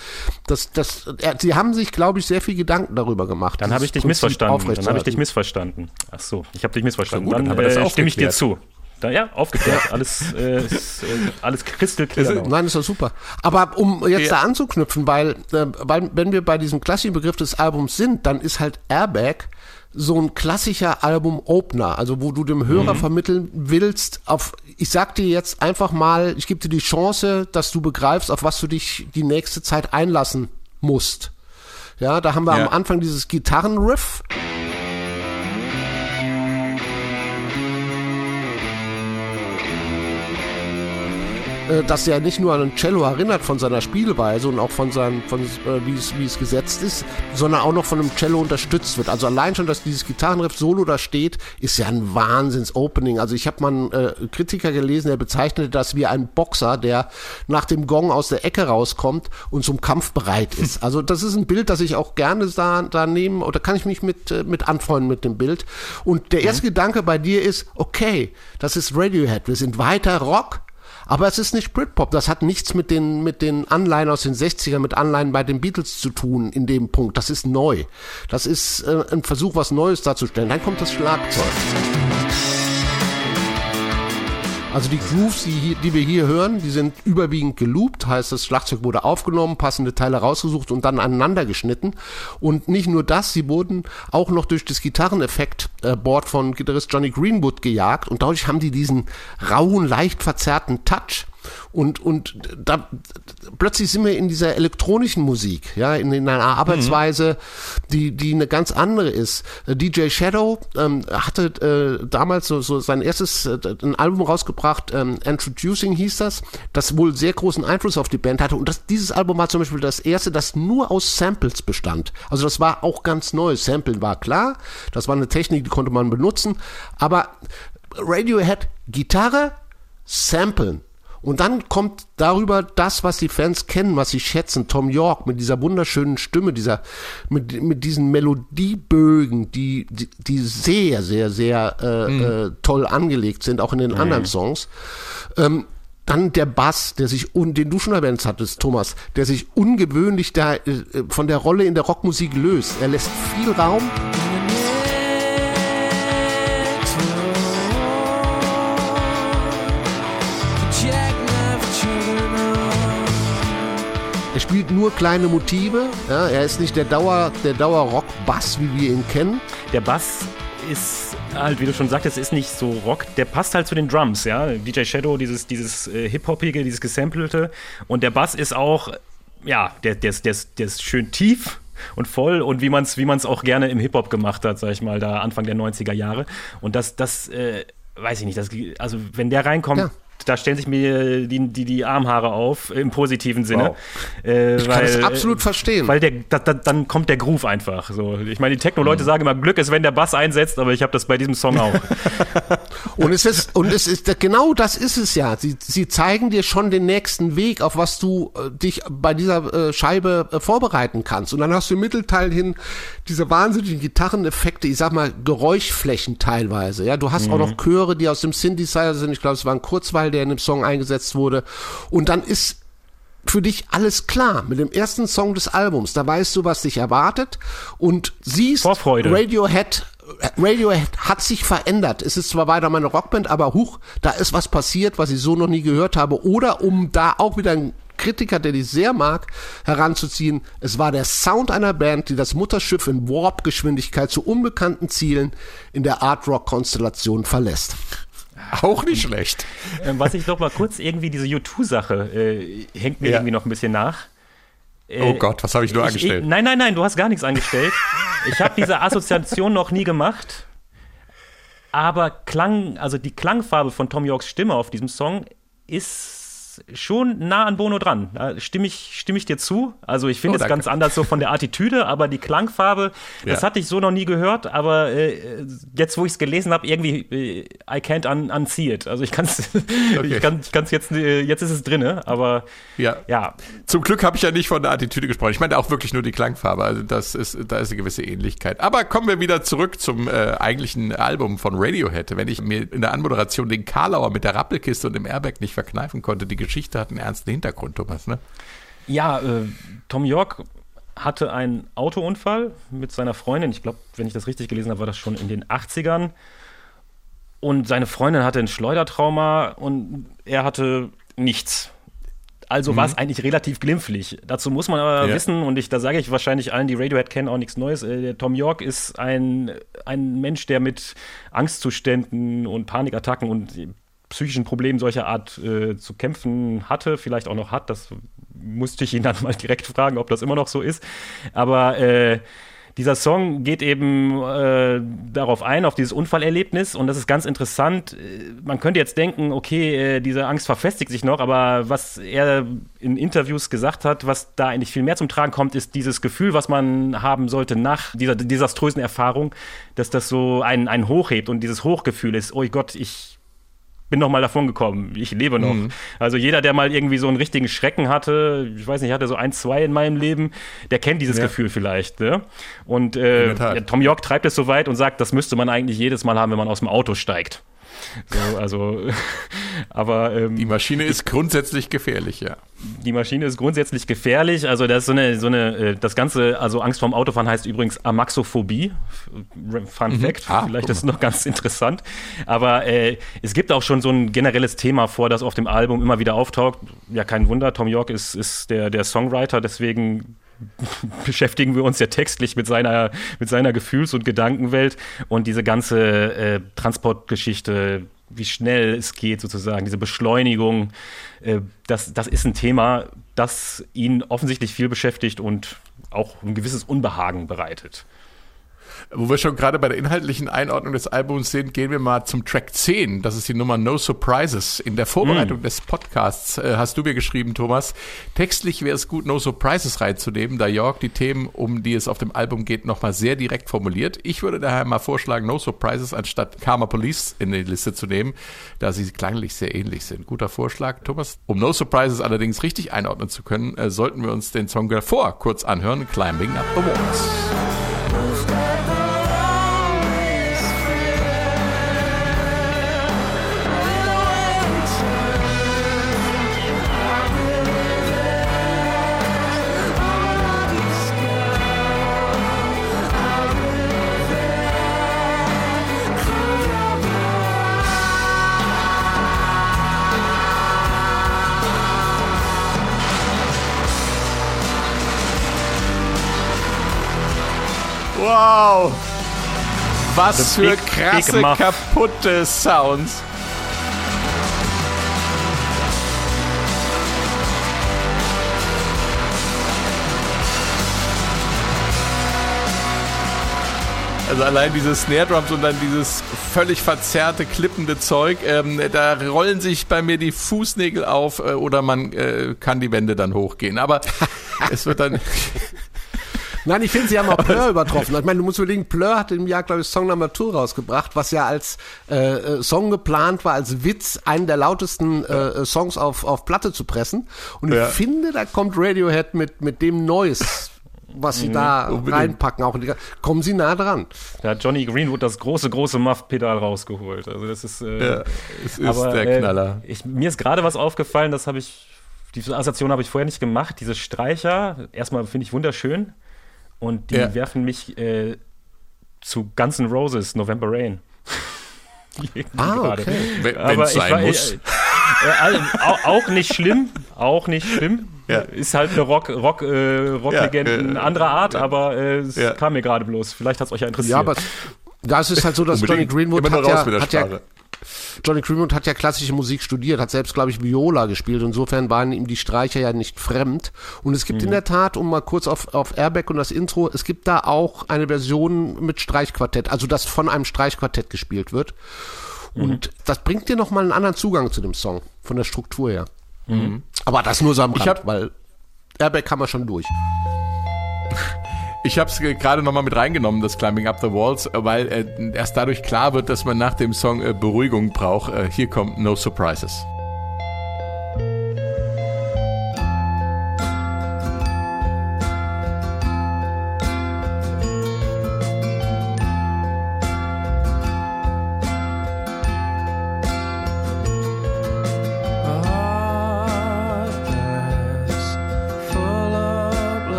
Das, das, äh, sie haben sich, glaube ich, sehr viel Gedanken darüber gemacht. Dann habe ich dich Prinzip missverstanden. Dann habe ich dich missverstanden. Ach so, ich habe dich missverstanden. Gut, dann dann äh, stimme ich dir zu. Da, ja, aufgeklärt. Alles, äh, ist, äh, alles kristallklar. noch. Nein, ist doch super. Aber um jetzt Ja. da anzuknüpfen, weil, äh, weil wenn wir bei diesem klassischen Begriff des Albums sind, dann ist halt Airbag so ein klassischer Album-Opener, also wo du dem Hörer vermitteln willst, auf, ich sag dir jetzt einfach mal, ich gebe dir die Chance, dass du begreifst, auf was du dich die nächste Zeit einlassen musst. Ja, da haben wir Ja. am Anfang dieses Gitarrenriff. Äh, das ja nicht nur an ein Cello erinnert von seiner Spielweise und auch von seinem, von, äh, wie es, wie es gesetzt ist, sondern auch noch von einem Cello unterstützt wird. Also allein schon, dass dieses Gitarrenriff Solo da steht, ist ja ein Wahnsinns-Opening. Also ich habe mal einen äh, Kritiker gelesen, der bezeichnete das wie ein Boxer, der nach dem Gong aus der Ecke rauskommt und zum Kampf bereit ist. *laughs* Also das ist ein Bild, das ich auch gerne da, da nehme, oder kann ich mich mit, äh, mit anfreunden mit dem Bild. Und der erste Gedanke bei dir ist, okay, das ist Radiohead, wir sind weiter Rock, aber es ist nicht Britpop. Das hat nichts mit den, mit den Anleihen aus den 60ern, mit Anleihen bei den Beatles zu tun in dem Punkt. Das ist neu. Das ist äh, ein Versuch, was Neues darzustellen. Dann kommt das Schlagzeug. Also die Grooves, die, die wir hier hören, die sind überwiegend geloopt, heißt das Schlagzeug wurde aufgenommen, passende Teile rausgesucht und dann aneinander geschnitten. Und nicht nur das, sie wurden auch noch durch das Gitarreneffekt-Board von Gitarrist Johnny Greenwood gejagt und dadurch haben die diesen rauen, leicht verzerrten Touch. Und, und da plötzlich sind wir in dieser elektronischen Musik, ja, in, in einer Arbeitsweise, die, die eine ganz andere ist. DJ Shadow ähm, hatte äh, damals so, so sein erstes äh, ein Album rausgebracht, ähm, Introducing hieß das, das wohl sehr großen Einfluss auf die Band hatte. Und das, dieses Album war zum Beispiel das erste, das nur aus Samples bestand. Also das war auch ganz neu. Samplen war klar, das war eine Technik, die konnte man benutzen. Aber Radiohead, Gitarre, Samplen. Und dann kommt darüber das, was die Fans kennen, was sie schätzen. Tom York mit dieser wunderschönen Stimme, dieser, mit, mit diesen Melodiebögen, die, die, die sehr, sehr, sehr äh, äh, toll angelegt sind, auch in den anderen Songs. Ähm, dann der Bass, der sich, un, den du schon erwähnt hattest, Thomas, der sich ungewöhnlich da, äh, von der Rolle in der Rockmusik löst. Er lässt viel Raum. Spielt nur kleine Motive. Ja, er ist nicht der Dauer, der Dauer-Rock-Bass, wie wir ihn kennen. Der Bass ist halt, wie du schon sagtest, ist nicht so Rock. Der passt halt zu den Drums, ja. DJ Shadow, dieses, dieses äh, Hip-Hopige, dieses Gesampelte. Und der Bass ist auch ja, der, der, ist, der, der ist schön tief und voll und wie man es wie man's auch gerne im Hip-Hop gemacht hat, sag ich mal, da Anfang der 90er Jahre. Und das, das äh, weiß ich nicht, das, also wenn der reinkommt, Ja. Da stellen sich mir die, die, die Armhaare auf, im positiven Sinne. Wow. Äh, Ich kann das absolut verstehen. Weil der, da, da, dann kommt der Groove einfach. So. Ich meine, die Techno-Leute sagen immer, Glück ist, wenn der Bass einsetzt, aber ich habe das bei diesem Song auch. *laughs* Und es ist, und es ist, genau das ist es ja. Sie, sie zeigen dir schon den nächsten Weg, auf was du äh, dich bei dieser äh, Scheibe äh, vorbereiten kannst. Und dann hast du im Mittelteil hin diese wahnsinnigen Gitarreneffekte, ich sag mal Geräuschflächen teilweise. Ja, du hast auch noch Chöre, die aus dem Synthesizer sind. Ich glaube, es war ein Der in dem Song eingesetzt wurde. Und dann ist für dich alles klar mit dem ersten Song des Albums. Da weißt du, was dich erwartet und siehst Vorfreude. Radiohead Radiohead hat sich verändert. Es ist zwar weiter meine Rockband, aber huch, da ist was passiert, was ich so noch nie gehört habe. Oder um da auch wieder einen Kritiker, der dich sehr mag, heranzuziehen, es war der Sound einer Band, die das Mutterschiff in Warp-Geschwindigkeit zu unbekannten Zielen in der Art Rock-Konstellation verlässt. *laughs* Auch nicht schlecht. Ähm, was ich doch mal kurz irgendwie, diese U2-Sache äh, hängt mir Ja. irgendwie noch ein bisschen nach. Äh, Oh Gott, was habe ich nur angestellt? Ich, nein, nein, nein, du hast gar nichts angestellt. ich habe diese Assoziation noch nie gemacht. Aber Klang, also die Klangfarbe von Tom Yorks Stimme auf diesem Song ist schon nah an Bono dran. Da stimme ich, stimme ich dir zu. Also ich finde Oh, es ganz anders so von der Attitüde, aber die Klangfarbe, das Ja. hatte ich so noch nie gehört. Aber äh, jetzt, wo ich es gelesen habe, irgendwie, äh, I can't un unsee it. Also ich *laughs* kann es, ich kann es jetzt, äh, jetzt ist es drinne, aber Ja. ja, Zum Glück habe ich ja nicht von der Attitüde gesprochen. Ich meine auch wirklich nur die Klangfarbe. Also das ist, da ist eine gewisse Ähnlichkeit. Aber kommen wir wieder zurück zum äh, eigentlichen Album von Radiohead. Wenn ich mir in der Anmoderation den Karlauer mit der Rappelkiste und dem Airbag nicht verkneifen konnte, die Geschichte hat einen ernsten Hintergrund, Thomas. Ne? Ja, äh, Tom York hatte einen Autounfall mit seiner Freundin. Ich glaube, wenn ich das richtig gelesen habe, war das schon in den 80ern. Und seine Freundin hatte ein Schleudertrauma und er hatte nichts. Also war es eigentlich relativ glimpflich. Dazu muss man aber Ja. wissen, und ich, da sage ich wahrscheinlich allen, die Radiohead kennen, auch nichts Neues. Äh, der Tom York ist ein, ein Mensch, der mit Angstzuständen und Panikattacken und psychischen Problemen solcher Art äh, zu kämpfen hatte, vielleicht auch noch hat. Das musste ich ihn *laughs* dann mal direkt fragen, ob das immer noch so ist. Aber äh, dieser Song geht eben äh, darauf ein, auf dieses Unfallerlebnis und das ist ganz interessant. Äh, Man könnte jetzt denken, okay, äh, diese Angst verfestigt sich noch, aber was er in Interviews gesagt hat, was da eigentlich viel mehr zum Tragen kommt, ist dieses Gefühl, was man haben sollte nach dieser desaströsen Erfahrung, dass das so einen, einen hochhebt und dieses Hochgefühl ist, oh Gott, ich bin noch mal davon gekommen, ich lebe noch. Mhm. Also jeder, der mal irgendwie so einen richtigen Schrecken hatte, ich weiß nicht, ich hatte so ein, zwei in meinem Leben, der kennt dieses Ja. Gefühl vielleicht. Ne? Und äh, Tom York treibt es so weit und sagt, das müsste man eigentlich jedes Mal haben, wenn man aus dem Auto steigt. So, also, *laughs* aber ähm, Die Maschine ist grundsätzlich gefährlich, ja. die Maschine ist grundsätzlich gefährlich. Also das ist so eine, so eine, äh, das Ganze, also Angst vorm Autofahren heißt übrigens Amaxophobie. Fun Fact, Ah, vielleicht ist es noch ganz interessant. Aber äh, es gibt auch schon so ein generelles Thema vor, das auf dem Album immer wieder auftaucht. Ja, kein Wunder, Tom York ist, ist der, der Songwriter, deswegen *laughs* beschäftigen wir uns ja textlich mit seiner, mit seiner Gefühls- und Gedankenwelt und diese ganze äh, Transportgeschichte, wie schnell es geht sozusagen, diese Beschleunigung, äh, das, das ist ein Thema, das ihn offensichtlich viel beschäftigt und auch ein gewisses Unbehagen bereitet. Wo wir schon gerade bei der inhaltlichen Einordnung des Albums sind, gehen wir mal zum Track 10. Das ist die Nummer No Surprises. In der Vorbereitung Mm. des Podcasts äh, hast du mir geschrieben, Thomas, textlich wäre es gut, No Surprises reinzunehmen, da York die Themen, um die es auf dem Album geht, nochmal sehr direkt formuliert. Ich würde daher mal vorschlagen, No Surprises anstatt Karma Police in die Liste zu nehmen, da sie klanglich sehr ähnlich sind. Guter Vorschlag, Thomas. Um No Surprises allerdings richtig einordnen zu können, äh, sollten wir uns den Song davor kurz anhören, Climbing Up the Walls. Was für krasse, kaputte Sounds. Also allein diese Snare Drums und dann dieses völlig verzerrte, klippende Zeug, ähm, da rollen sich bei mir die Fußnägel auf äh, oder man äh, kann die Wände dann hochgehen. Aber *laughs* es wird dann Nein, ich finde, sie haben auch *laughs* Plur übertroffen. Ich meine, du musst überlegen, Plur hat im Jahr, glaube ich, Song Number 2 rausgebracht, was ja als äh, äh, Song geplant war, als Witz, einen der lautesten äh, Songs auf, auf Platte zu pressen. Und Ja. ich finde, da kommt Radiohead mit, mit dem Neues, was sie da unbedingt. reinpacken. Auch in die, kommen sie nah dran. Da hat Johnny Greenwood das große, große Muff-Pedal rausgeholt. Also das ist, äh, Ja, es ist aber, der äh, Knaller. Ich, mir ist gerade was aufgefallen, das habe ich, diese Assoziation habe ich vorher nicht gemacht. Diese Streicher, erstmal finde ich wunderschön. Und die Ja. werfen mich äh, zu Guns N' Roses, November Rain. *laughs* Ah, gerade. okay. Wenn- ich sein war- muss. *laughs* Äh, äh, auch nicht schlimm, auch nicht schlimm. Ja. Ist halt eine Rock, Rock, äh, Rocklegende Ja, äh, anderer Art, aber äh, es Ja. kam mir gerade bloß. Vielleicht hat es euch ja interessiert. Ja, aber das ist halt so, dass Johnny. Greenwood hat ja, mit der hat ja Sprache. Johnny Greenwood hat ja klassische Musik studiert, hat selbst, glaube ich, Viola gespielt. Insofern waren ihm die Streicher ja nicht fremd. Und es gibt in der Tat, um mal kurz auf, auf Airbag und das Intro, es gibt da auch eine Version mit Streichquartett, also das von einem Streichquartett gespielt wird. Und das bringt dir nochmal einen anderen Zugang zu dem Song, von der Struktur her. Aber das nur so am Rand, hab- weil Airbag kann man schon durch. Ich habe es gerade nochmal mit reingenommen, das Climbing Up the Walls, äh, weil äh, erst dadurch klar wird, dass man nach dem Song äh, Beruhigung braucht. Äh, hier kommt No Surprises.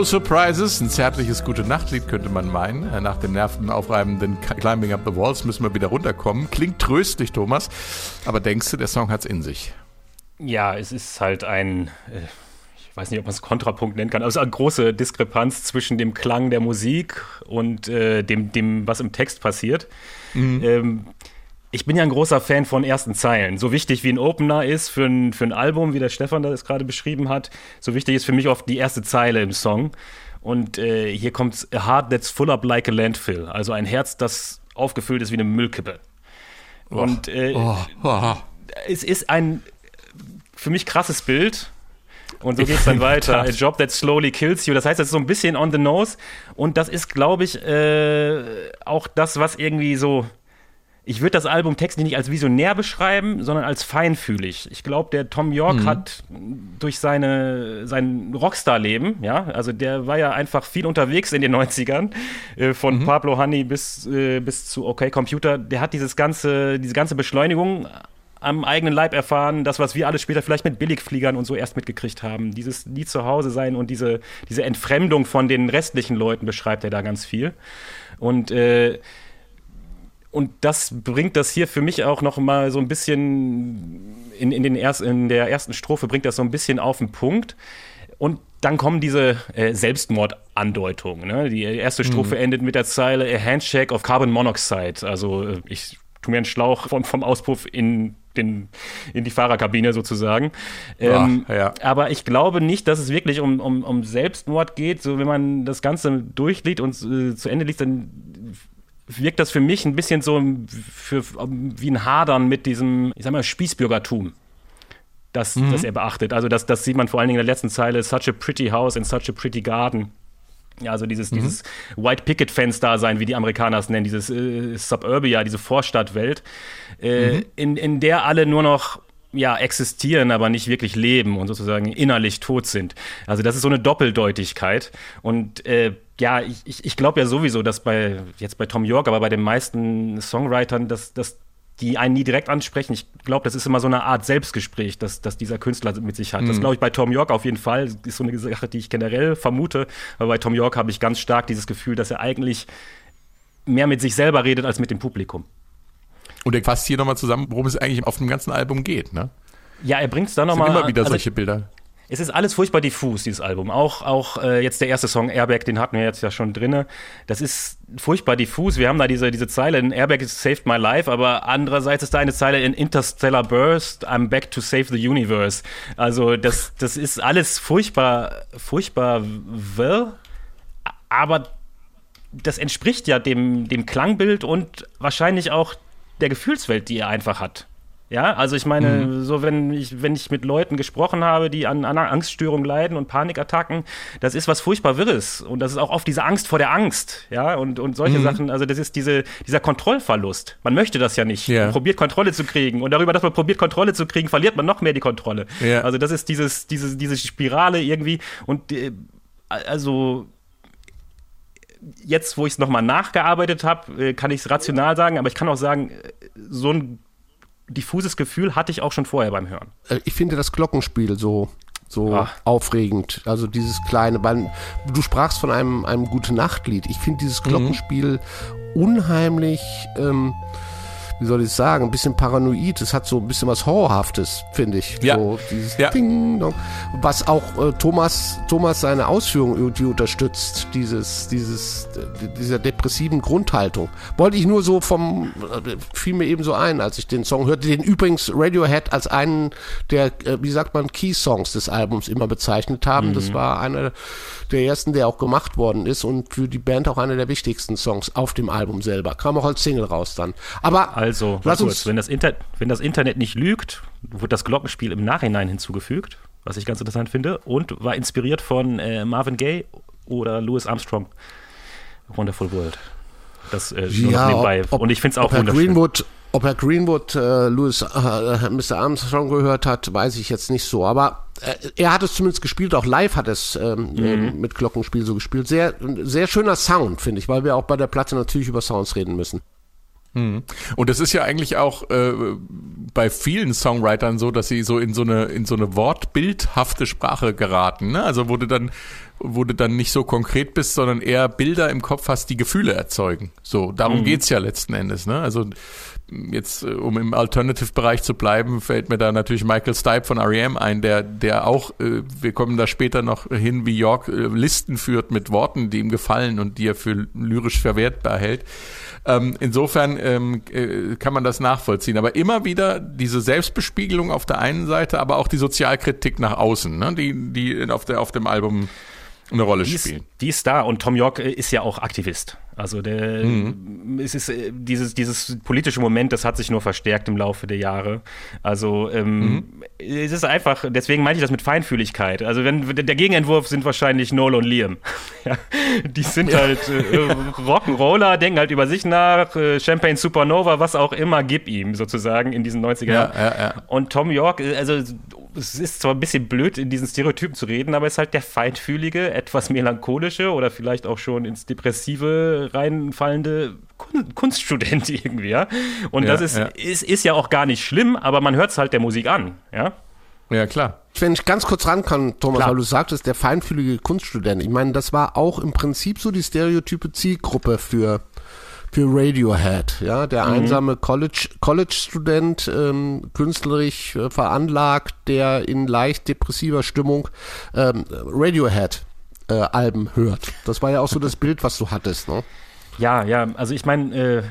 No Surprises, ein zärtliches Gute-Nacht-Lied könnte man meinen. Äh, Nach dem nervenaufreibenden Climbing Up the Walls müssen wir wieder runterkommen. Klingt tröstlich, Thomas, aber denkst du, der Song hat's in sich? Ja, es ist halt ein, äh, ich weiß nicht, ob man es Kontrapunkt nennen kann, aber es ist eine große Diskrepanz zwischen dem Klang der Musik und äh, dem, dem, was im Text passiert. Ähm, ich bin ja ein großer Fan von ersten Zeilen. So wichtig wie ein Opener ist für ein, für ein Album, wie der Stefan das gerade beschrieben hat, so wichtig ist für mich oft die erste Zeile im Song. Und äh, hier kommt A Heart that's full up like a landfill, also ein Herz, das aufgefüllt ist wie eine Müllkippe. Und äh, Oh, es ist ein für mich krasses Bild. Und so geht es dann *laughs* weiter. A job that slowly kills you. Das heißt, das ist so ein bisschen on the nose. Und das ist, glaube ich, äh, auch das, was irgendwie so. Ich würde das Album textlich nicht als visionär beschreiben, sondern als feinfühlig. Ich glaube, der Tom York hat durch seine, sein Rockstar-Leben, ja, also der war ja einfach viel unterwegs in den 90ern, äh, von Pablo Honey bis, äh, bis zu OK Computer. Der hat dieses ganze, diese ganze Beschleunigung am eigenen Leib erfahren, das, was wir alle später vielleicht mit Billigfliegern und so erst mitgekriegt haben. Dieses nie zu Hause sein und diese, diese Entfremdung von den restlichen Leuten beschreibt er da ganz viel. Und äh, und das bringt das hier für mich auch noch mal so ein bisschen in, in, den erst, in der ersten Strophe bringt das so ein bisschen auf den Punkt. Und dann kommen diese äh, Selbstmordandeutungen. Ne? Die erste Strophe endet mit der Zeile A Handshake of Carbon Monoxide. Also äh, ich tue mir einen Schlauch vom, vom Auspuff in, den, in die Fahrerkabine sozusagen. Ähm, Ah, ja. Aber ich glaube nicht, dass es wirklich um, um, um Selbstmord geht. So, wenn man das Ganze durchliest und äh, zu Ende liest, dann wirkt das für mich ein bisschen so für, wie ein Hadern mit diesem, ich sag mal, Spießbürgertum. Das, das er beachtet. Also, das, das sieht man vor allen Dingen in der letzten Zeile: Such a pretty house in such a pretty garden. Ja, also dieses, dieses White Picket Fence Dasein, wie die Amerikaner es nennen, dieses äh, Suburbia, diese Vorstadtwelt, äh, in, in der alle nur noch ja, existieren, aber nicht wirklich leben und sozusagen innerlich tot sind. Also das ist so eine Doppeldeutigkeit. Und äh, ja, ich, ich, glaube ja sowieso, dass bei, jetzt bei Tom York, aber bei den meisten Songwritern, dass, dass die einen nie direkt ansprechen. Ich glaube, das ist immer so eine Art Selbstgespräch, das, das dieser Künstler mit sich hat. Das glaube ich bei Tom York auf jeden Fall. Das ist so eine Sache, die ich generell vermute. Aber bei Tom York habe ich ganz stark dieses Gefühl, dass er eigentlich mehr mit sich selber redet als mit dem Publikum. Und er fasst hier nochmal zusammen, worum es eigentlich auf dem ganzen Album geht, ne? Ja, er bringt es dann nochmal. immer wieder also solche Bilder. es ist alles furchtbar diffus, dieses Album. Auch, auch äh, jetzt der erste Song, Airbag, den hatten wir jetzt ja schon drinne. Das ist furchtbar diffus. Wir haben da diese, diese Zeile in Airbag saved my life, aber andererseits ist da eine Zeile in Interstellar Burst, I'm back to save the universe. Also das, das ist alles furchtbar, furchtbar wirr, aber das entspricht ja dem, dem Klangbild und wahrscheinlich auch der Gefühlswelt, die er einfach hat. Ja, also ich meine, mhm. so wenn ich, wenn ich mit Leuten gesprochen habe, die an, an Angststörungen leiden und Panikattacken, das ist was furchtbar Wirres. Und das ist auch oft diese Angst vor der Angst, ja, und, und solche mhm. Sachen, also das ist diese, dieser Kontrollverlust. Man möchte das ja nicht. Yeah. Man probiert Kontrolle zu kriegen. Und darüber, dass man probiert, Kontrolle zu kriegen, verliert man noch mehr die Kontrolle. Yeah. Also das ist dieses, diese, diese Spirale irgendwie. Und äh, also jetzt, wo ich es nochmal nachgearbeitet habe, äh, kann ich es rational sagen, aber ich kann auch sagen, äh, so ein diffuses Gefühl hatte ich auch schon vorher beim Hören. Äh, ich finde das Glockenspiel so so Ach. aufregend. Also dieses kleine, du sprachst von einem, einem gute Nachtlied. Ich finde dieses mhm. Glockenspiel mhm. unheimlich ähm, wie soll ich sagen, ein bisschen paranoid. Es hat so ein bisschen was Horrorhaftes, finde ich. Ja. So dieses ja. Ding, was auch äh, Thomas, Thomas seine Ausführungen irgendwie unterstützt, dieses, dieses, dieser depressiven Grundhaltung. Wollte ich nur so vom, äh, fiel mir eben so ein, als ich den Song hörte, den übrigens Radiohead als einen der, äh, wie sagt man, Key-Songs des Albums immer bezeichnet haben. Mhm. Das war einer der ersten, der auch gemacht worden ist und für die Band auch einer der wichtigsten Songs auf dem Album selber. Kam auch als Single raus dann. Aber also, lass kurz, wenn das, Inter wenn das Internet nicht lügt, wurde das Glockenspiel im Nachhinein hinzugefügt, was ich ganz interessant finde, und war inspiriert von äh, Marvin Gaye oder Louis Armstrong. Wonderful World. Das äh, ja, nebenbei. Ob, und ich finde es auch wunderschön. Greenwood ob Herr Greenwood äh, Louis, äh, Mr. Armstrong gehört hat, weiß ich jetzt nicht so. Aber äh, er hat es zumindest gespielt, auch live hat es ähm, mhm. Ähm, mit Glockenspiel so gespielt. Sehr, sehr schöner Sound, finde ich, weil wir auch bei der Platte natürlich über Sounds reden müssen. Mhm. Und das ist ja eigentlich auch äh, bei vielen Songwritern so, dass sie so in so eine in so eine wortbildhafte Sprache geraten. Ne? Also wo du dann wo du dann nicht so konkret bist, sondern eher Bilder im Kopf hast, die Gefühle erzeugen. So, darum mhm. geht's ja letzten Endes. Ne? Also jetzt, äh, um im Alternative-Bereich zu bleiben, fällt mir da natürlich Michael Stipe von R.E.M. ein, der, der auch, äh, wir kommen da später noch hin, wie York äh, Listen führt mit Worten, die ihm gefallen und die er für lyrisch verwertbar hält. Ähm, insofern ähm, äh, kann man das nachvollziehen. Aber immer wieder diese Selbstbespiegelung auf der einen Seite, aber auch die Sozialkritik nach außen, ne? die, die auf, der, auf dem Album eine Rolle die spielen. Ist, die ist da und Tom York äh, ist ja auch Aktivist. Also der, mhm. es ist äh, dieses, dieses politische Moment, das hat sich nur verstärkt im Laufe der Jahre. Also ähm, mhm. es ist einfach, deswegen meine ich das mit Feinfühligkeit. Also wenn der Gegenentwurf sind wahrscheinlich Noel und Liam. *laughs* ja, die sind halt äh, Rock'n'Roller, denken halt über sich nach, äh, Champagne Supernova, was auch immer, gib ihm sozusagen in diesen 90er Jahren. Ja, ja, und Tom York, äh, also es ist zwar ein bisschen blöd, in diesen Stereotypen zu reden, aber es ist halt der feinfühlige, etwas melancholische oder vielleicht auch schon ins Depressive reinfallende Kunststudent *laughs* irgendwie, ja. Und ja, das ist, ja. Ist, ist ja auch gar nicht schlimm, aber man hört es halt der Musik an, ja. Ja, klar. Wenn ich ganz kurz ran kann, Thomas, klar. weil du sagtest, der feinfühlige Kunststudent. Ich meine, das war auch im Prinzip so die stereotype Zielgruppe für für Radiohead, ja, der mhm. einsame College College Student, ähm, künstlerisch äh, veranlagt, der in leicht depressiver Stimmung ähm, Radiohead äh, Alben hört. Das war ja auch so das Bild, was du hattest, ne? Ja, ja, also ich meine, äh,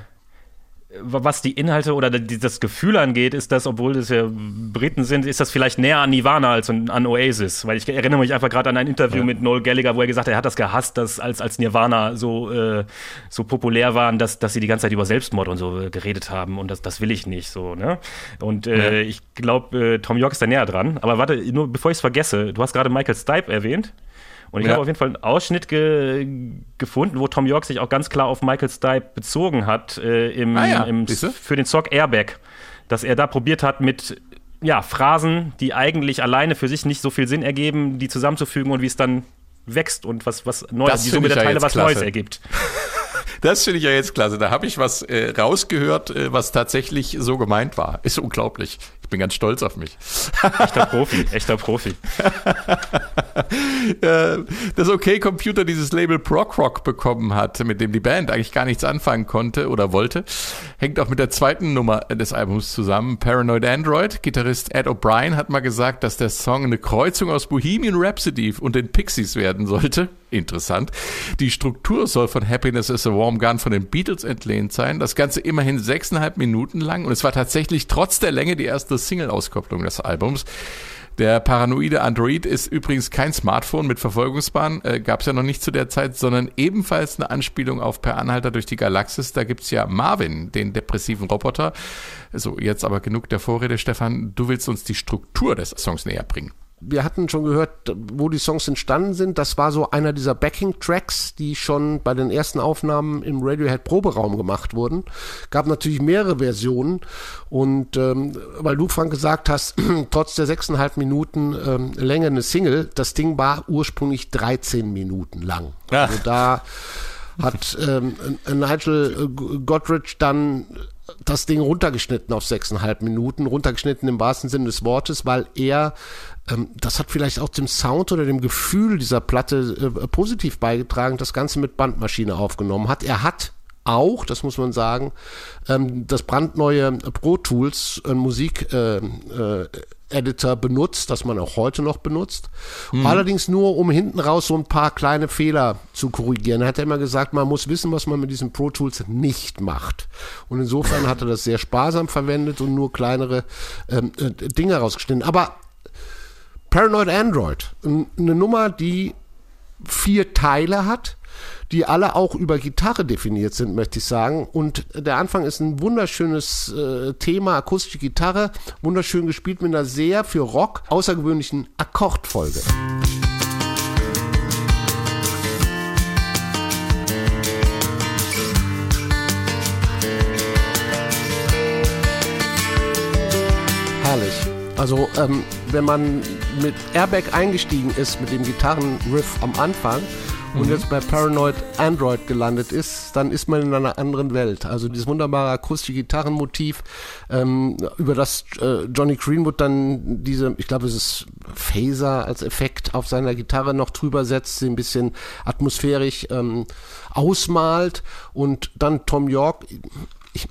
was die Inhalte oder das Gefühl angeht, ist das, obwohl das ja Briten sind, ist das vielleicht näher an Nirvana als an Oasis. Weil ich erinnere mich einfach gerade an ein Interview ja. mit Noel Gallagher, wo er gesagt hat, er hat das gehasst, dass als, als Nirvana so, äh, so populär waren, dass, dass sie die ganze Zeit über Selbstmord und so äh, geredet haben. Und das, das will ich nicht so. Ne? Und äh, ja. ich glaube, äh, Tom York ist da näher dran. Aber warte, nur bevor ich es vergesse, du hast gerade Michael Stipe erwähnt. Und ich ja. habe auf jeden Fall einen Ausschnitt ge gefunden, wo Tom York sich auch ganz klar auf Michael Stipe bezogen hat äh, im, ah ja, im für den Song Airbag. Dass er da probiert hat, mit ja, Phrasen, die eigentlich alleine für sich nicht so viel Sinn ergeben, die zusammenzufügen und wie es dann wächst und was, was Neues, die Summe der Teile was klasse. Neues ergibt. *laughs* Das finde ich ja jetzt klasse. Da habe ich was äh, rausgehört, äh, was tatsächlich so gemeint war. Ist unglaublich. Ich bin ganz stolz auf mich. Echter Profi, *laughs* echter Profi. Äh, dass OK Computer dieses Label Prog Rock bekommen hat, mit dem die Band eigentlich gar nichts anfangen konnte oder wollte, hängt auch mit der zweiten Nummer des Albums zusammen. Paranoid Android. Gitarrist Ed O'Brien hat mal gesagt, dass der Song eine Kreuzung aus Bohemian Rhapsody und den Pixies werden sollte. Interessant. Die Struktur soll von Happiness is a Warm Gun von den Beatles entlehnt sein. Das Ganze immerhin sechseinhalb Minuten lang und es war tatsächlich trotz der Länge die erste Single-Auskopplung des Albums. Der paranoide Android ist übrigens kein Smartphone mit Verfolgungsbahn, äh, gab es ja noch nicht zu der Zeit, sondern ebenfalls eine Anspielung auf Per Anhalter durch die Galaxis. Da gibt's ja Marvin, den depressiven Roboter. So, jetzt aber genug der Vorrede, Stefan. Du willst uns die Struktur des Songs näher bringen wir hatten schon gehört, wo die Songs entstanden sind. Das war so einer dieser Backing-Tracks, die schon bei den ersten Aufnahmen im Radiohead-Proberaum gemacht wurden. Gab natürlich mehrere Versionen. Und ähm, weil du, Frank, gesagt hast, *clears throat* trotz der sechseinhalb Minuten ähm, Länge eine Single, das Ding war ursprünglich 13 Minuten lang. Ja. Also da hat ähm, Nigel Godrich dann das Ding runtergeschnitten auf sechseinhalb Minuten, runtergeschnitten im wahrsten Sinne des Wortes, weil er das hat vielleicht auch dem Sound oder dem Gefühl dieser Platte äh, positiv beigetragen, das Ganze mit Bandmaschine aufgenommen hat. Er hat auch, das muss man sagen, ähm, das brandneue Pro Tools äh, Musik äh, äh, Editor benutzt, das man auch heute noch benutzt. Mhm. Allerdings nur, um hinten raus so ein paar kleine Fehler zu korrigieren. Er hat ja immer gesagt, man muss wissen, was man mit diesen Pro Tools nicht macht. Und insofern hat er das sehr sparsam verwendet und nur kleinere ähm, äh, Dinge rausgeschnitten. Aber Paranoid Android, eine Nummer, die vier Teile hat, die alle auch über Gitarre definiert sind, möchte ich sagen. Und der Anfang ist ein wunderschönes äh, Thema, akustische Gitarre, wunderschön gespielt mit einer sehr für Rock außergewöhnlichen Akkordfolge. Herrlich. Also ähm, wenn man mit Airbag eingestiegen ist, mit dem Gitarrenriff am Anfang und mhm. jetzt bei Paranoid Android gelandet ist, dann ist man in einer anderen Welt. Also dieses wunderbare akustische Gitarrenmotiv, ähm, über das äh, Johnny Greenwood dann diese, ich glaube es ist Phaser als Effekt auf seiner Gitarre noch drüber setzt, sie ein bisschen atmosphärisch ähm, ausmalt und dann Tom York, ich,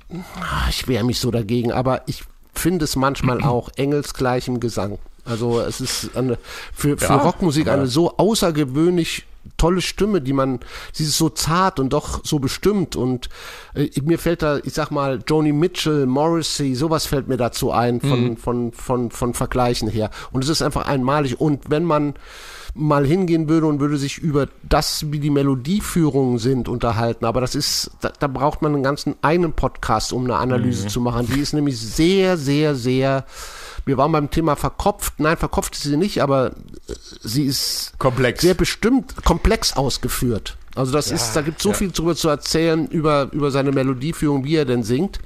ich wehre mich so dagegen, aber ich finde es manchmal *clears throat* auch engelsgleichem Gesang. Also es ist eine, für, für ja, Rockmusik eine so außergewöhnlich tolle Stimme, die man, sie ist so zart und doch so bestimmt und äh, mir fällt da, ich sag mal, Joni Mitchell, Morrissey, sowas fällt mir dazu ein von, mhm. von, von, von Vergleichen her und es ist einfach einmalig und wenn man mal hingehen würde und würde sich über das, wie die Melodieführungen sind, unterhalten. Aber das ist, da, da braucht man einen ganzen eigenen Podcast, um eine Analyse mhm. zu machen. Die ist nämlich sehr, sehr, sehr wir waren beim Thema verkopft. Nein, verkopft ist sie nicht, aber äh, sie ist komplex. sehr bestimmt komplex ausgeführt. Also das ja, ist, da gibt so ja. viel darüber zu erzählen, über, über seine Melodieführung, wie er denn singt.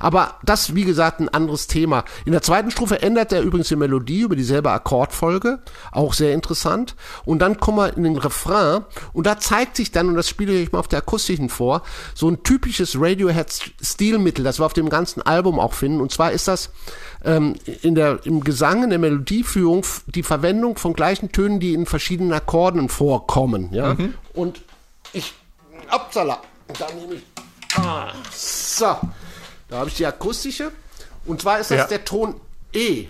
Aber das, wie gesagt, ein anderes Thema. In der zweiten Strophe ändert er übrigens die Melodie über dieselbe Akkordfolge. Auch sehr interessant. Und dann kommen wir in den Refrain. Und da zeigt sich dann, und das spiele ich euch mal auf der akustischen vor, so ein typisches Radiohead-Stilmittel, das wir auf dem ganzen Album auch finden. Und zwar ist das ähm, in der, im Gesang, in der Melodieführung, die Verwendung von gleichen Tönen, die in verschiedenen Akkorden vorkommen. Ja? Mhm. Und ich, upsala, da nehme ich, ah, so, da habe ich die akustische. Und zwar ist das ja. der Ton E.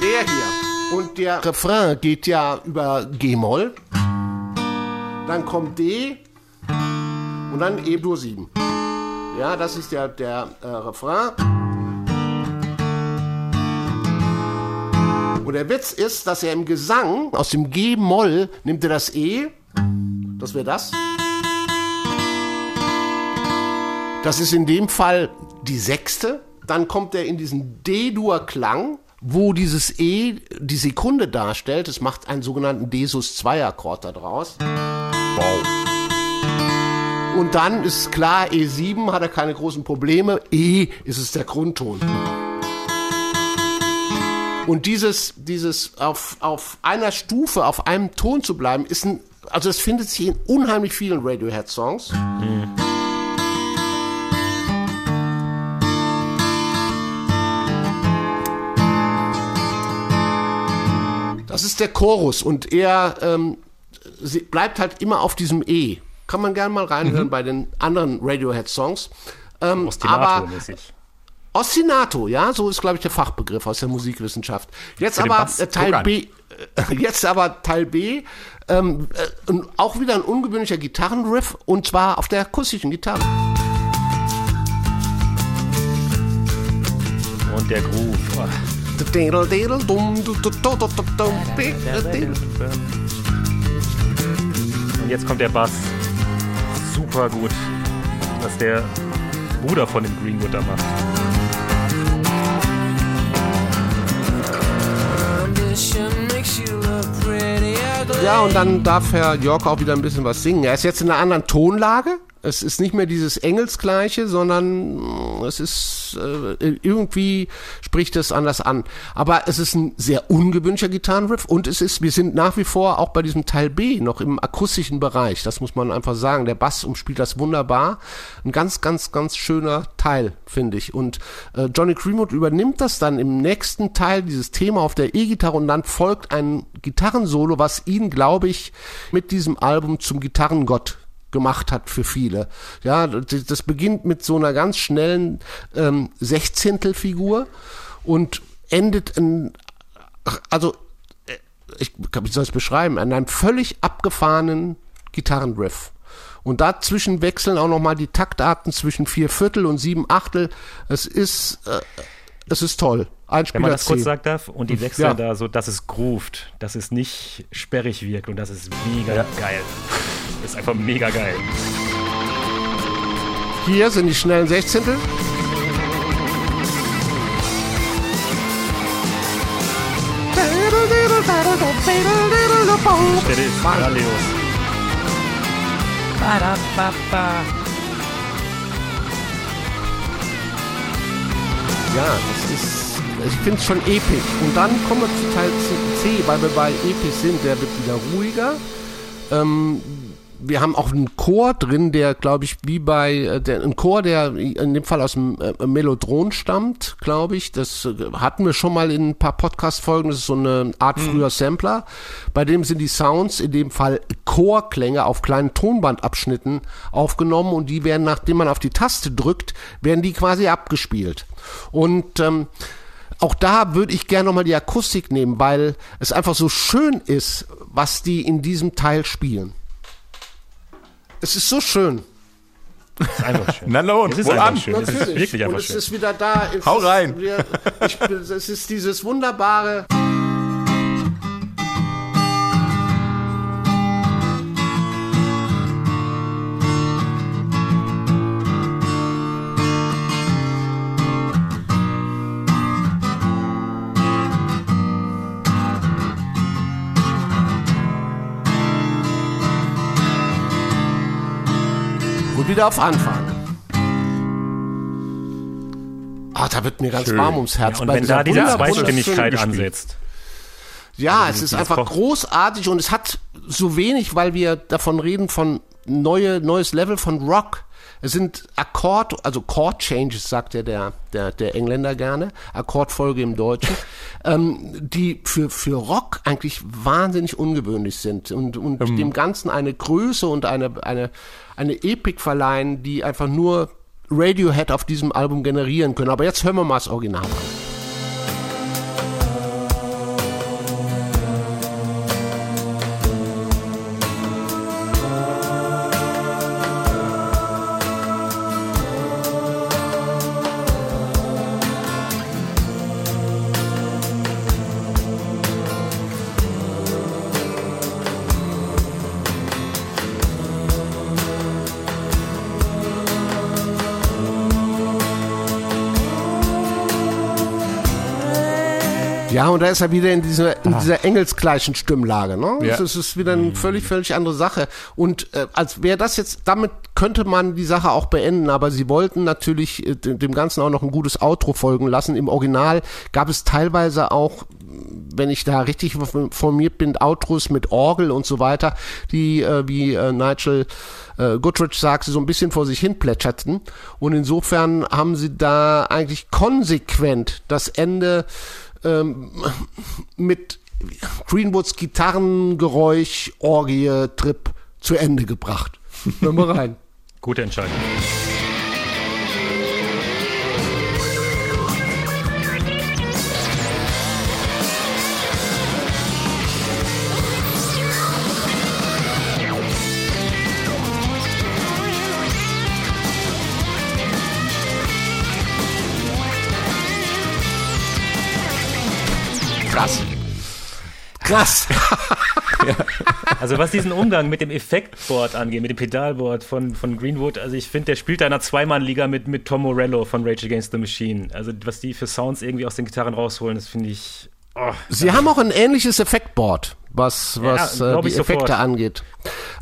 Der hier. Und der Refrain geht ja über G-Moll. Dann kommt D. Und dann E-Dur 7. Ja, das ist der, der äh, Refrain. Und der Witz ist, dass er im Gesang aus dem G-Moll nimmt er das E das wäre das. Das ist in dem Fall die sechste. Dann kommt er in diesen D-Dur-Klang, wo dieses E die Sekunde darstellt. Es macht einen sogenannten D-Sus-2-Akkord daraus. Wow. Und dann ist klar, E7 hat er keine großen Probleme. E ist es der Grundton. Und dieses, dieses auf, auf einer Stufe, auf einem Ton zu bleiben, ist ein also es findet sich in unheimlich vielen Radiohead-Songs. Das ist der Chorus und er ähm, bleibt halt immer auf diesem E. Kann man gerne mal reinhören mhm. bei den anderen Radiohead-Songs. Ähm, aber Ostinato, ja, so ist, glaube ich, der Fachbegriff aus der Musikwissenschaft. Jetzt Für aber äh, Teil. B, äh, *laughs* jetzt aber Teil B, ähm, äh, auch wieder ein ungewöhnlicher Gitarrenriff und zwar auf der akustischen Gitarre. Und der Groove. Oh. Und jetzt kommt der Bass. Super gut. Was der Bruder von dem Greenwood da macht. Ja, und dann darf Herr York auch wieder ein bisschen was singen. Er ist jetzt in einer anderen Tonlage. Es ist nicht mehr dieses Engelsgleiche, sondern mm, es ist äh, irgendwie spricht es anders an. Aber es ist ein sehr ungewöhnlicher Gitarrenriff und es ist, wir sind nach wie vor auch bei diesem Teil B noch im akustischen Bereich. Das muss man einfach sagen. Der Bass umspielt das wunderbar. Ein ganz, ganz, ganz schöner Teil, finde ich. Und äh, Johnny Greenwood übernimmt das dann im nächsten Teil, dieses Thema auf der E-Gitarre und dann folgt ein Gitarrensolo, was ihn, glaube ich, mit diesem Album zum Gitarrengott gemacht hat für viele. Ja, das beginnt mit so einer ganz schnellen ähm, Sechzehntelfigur und endet in, also äh, ich, wie soll es beschreiben, an einem völlig abgefahrenen Gitarrenriff. Und dazwischen wechseln auch nochmal die Taktarten zwischen vier Viertel und sieben Achtel. Es ist, äh, es ist toll. Ein Wenn man Spieler das kurz 10. sagen darf, und die wechseln Ja. da so, dass es groovt, dass es nicht sperrig wirkt und das ist mega geil. Das ist einfach mega geil. Hier sind die schnellen Sechzehntel. Ja, das ist, ich finde es schon episch. Und dann kommen wir zu Teil C, weil wir bei episch sind, der wird wieder ruhiger. Ähm, wir haben auch einen Chor drin, der, glaube ich, wie bei, äh, der, ein Chor, der in dem Fall aus dem äh, Melodron stammt, glaube ich. Das äh, hatten wir schon mal in ein paar Podcast-Folgen. Das ist so eine Art früher Sampler. Bei dem sind die Sounds, in dem Fall Chorklänge auf kleinen Tonbandabschnitten aufgenommen und die werden, nachdem man auf die Taste drückt, werden die quasi abgespielt. Und ähm, auch da würde ich gerne nochmal die Akustik nehmen, weil es einfach so schön ist, was die in diesem Teil spielen. Es ist so schön. Ist einfach schön. Na los, es ist einfach an. schön. Es ist wirklich Und einfach es schön. ist wieder da. Es Hau ist rein. Wieder, ich, es ist dieses wunderbare. Wieder auf Anfang. Ah, da wird mir ganz Schön. warm ums Herz. Und bei wenn da diese Zweistimmigkeit ansetzt. Ja, es ist einfach großartig und es hat so wenig, weil wir davon reden von neue, neues Level von Rock. Es sind Akkord, also Chord Changes, sagt ja der, der, der Engländer gerne, Akkordfolge im Deutschen, *laughs* ähm, die für, für Rock eigentlich wahnsinnig ungewöhnlich sind und, und dem Ganzen eine Größe und eine, eine, eine Epik verleihen, die einfach nur Radiohead auf diesem Album generieren können. Aber jetzt hören wir mal das Original an. Da ist er wieder in dieser, in dieser engelsgleichen Stimmlage. Ne? Ja. Das ist, ist wieder eine völlig, völlig andere Sache. Und äh, als wäre das jetzt, damit könnte man die Sache auch beenden, aber sie wollten natürlich äh, dem Ganzen auch noch ein gutes Outro folgen lassen. Im Original gab es teilweise auch, wenn ich da richtig informiert bin, Outros mit Orgel und so weiter, die, äh, wie äh, Nigel äh, Goodrich sagte, so ein bisschen vor sich hin plätscherten. Und insofern haben sie da eigentlich konsequent das Ende ähm, mit Greenwoods Gitarrengeräusch, Orgie, Trip zu Ende gebracht. Hören wir rein. Gute Entscheidung. Krass. Krass. *laughs* Also was diesen Umgang mit dem Effektboard angeht, mit dem Pedalboard von, von Greenwood, also ich finde, der spielt da in einer Zweimann-Liga mit, mit Tom Morello von Rage Against the Machine. Also was die für Sounds irgendwie aus den Gitarren rausholen, das finde ich... Oh, Sie haben auch ein ähnliches Effektboard, was, was Ja, äh, die ich sofort. Effekte angeht.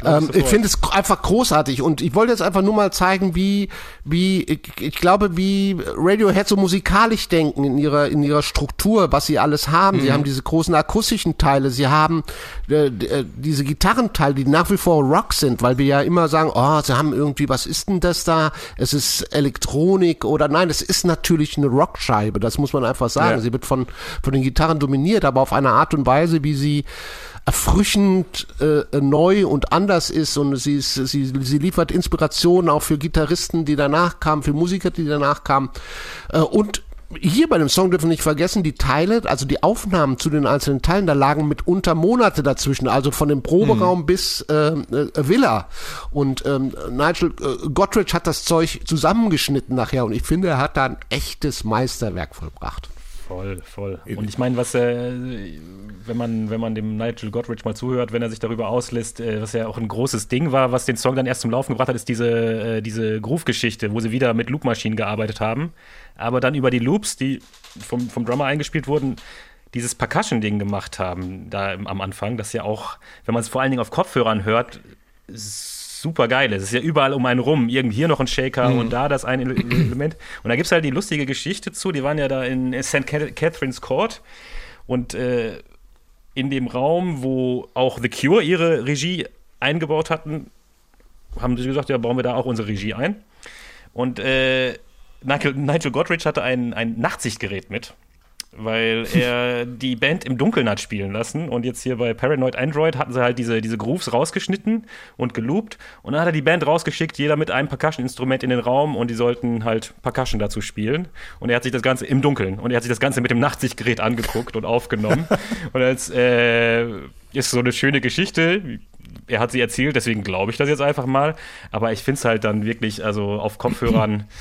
Ähm, ich finde es einfach großartig und ich wollte jetzt einfach nur mal zeigen, wie, wie ich, ich glaube, wie Radiohead so musikalisch denken in ihrer in ihrer Struktur, was sie alles haben. Mhm. Sie haben diese großen akustischen Teile, sie haben äh, äh, diese Gitarrenteile, die nach wie vor Rock sind, weil wir ja immer sagen, oh, sie haben irgendwie, was ist denn das da? Es ist Elektronik oder nein, es ist natürlich eine Rockscheibe. Das muss man einfach sagen. Ja. Sie wird von von den Gitarren dominiert, aber auf eine Art und Weise, wie sie erfrischend äh, neu und anders ist und sie, ist, sie, sie liefert Inspiration auch für Gitarristen, die danach kamen, für Musiker, die danach kamen. Äh, und hier bei dem Song dürfen wir nicht vergessen, die Teile, also die Aufnahmen zu den einzelnen Teilen, da lagen mitunter Monate dazwischen, also von dem Proberaum bis äh, äh, Villa. Und ähm, Nigel äh, Gottridge hat das Zeug zusammengeschnitten nachher und ich finde, er hat da ein echtes Meisterwerk vollbracht. Voll, voll. Und ich meine, was, äh, wenn man, wenn man dem Nigel Godrich mal zuhört, wenn er sich darüber auslässt, äh, was ja auch ein großes Ding war, was den Song dann erst zum Laufen gebracht hat, ist diese, äh, diese Groove-Geschichte, wo sie wieder mit Loopmaschinen gearbeitet haben. Aber dann über die Loops, die vom, vom Drummer eingespielt wurden, dieses Percussion-Ding gemacht haben, da am Anfang, das ja auch, wenn man es vor allen Dingen auf Kopfhörern hört, super geil ist. Es ist ja überall um einen rum. Irgendwie hier noch ein Shaker und da das ein Ele- Element. Und da gibt es halt die lustige Geschichte zu. Die waren ja da in St. Cath- Catherine's Court und äh, in dem Raum, wo auch The Cure ihre Regie eingebaut hatten, haben sie gesagt, ja, bauen wir da auch unsere Regie ein. Und äh, Nigel, Nigel Godrich hatte ein, ein Nachtsichtgerät mit, weil er *laughs* die Band im Dunkeln hat spielen lassen. Und jetzt hier bei Paranoid Android hatten sie halt diese, diese Grooves rausgeschnitten und geloopt. Und dann hat er die Band rausgeschickt, jeder mit einem Percussion-Instrument in den Raum und die sollten halt Percussion dazu spielen. Und er hat sich das Ganze im Dunkeln und er hat sich das Ganze mit dem Nachtsichtgerät angeguckt und aufgenommen. *laughs* und als äh, ist so eine schöne Geschichte. Er hat sie erzählt, deswegen glaube ich das jetzt einfach mal. Aber ich finde es halt dann wirklich, also auf Kopfhörern. *laughs*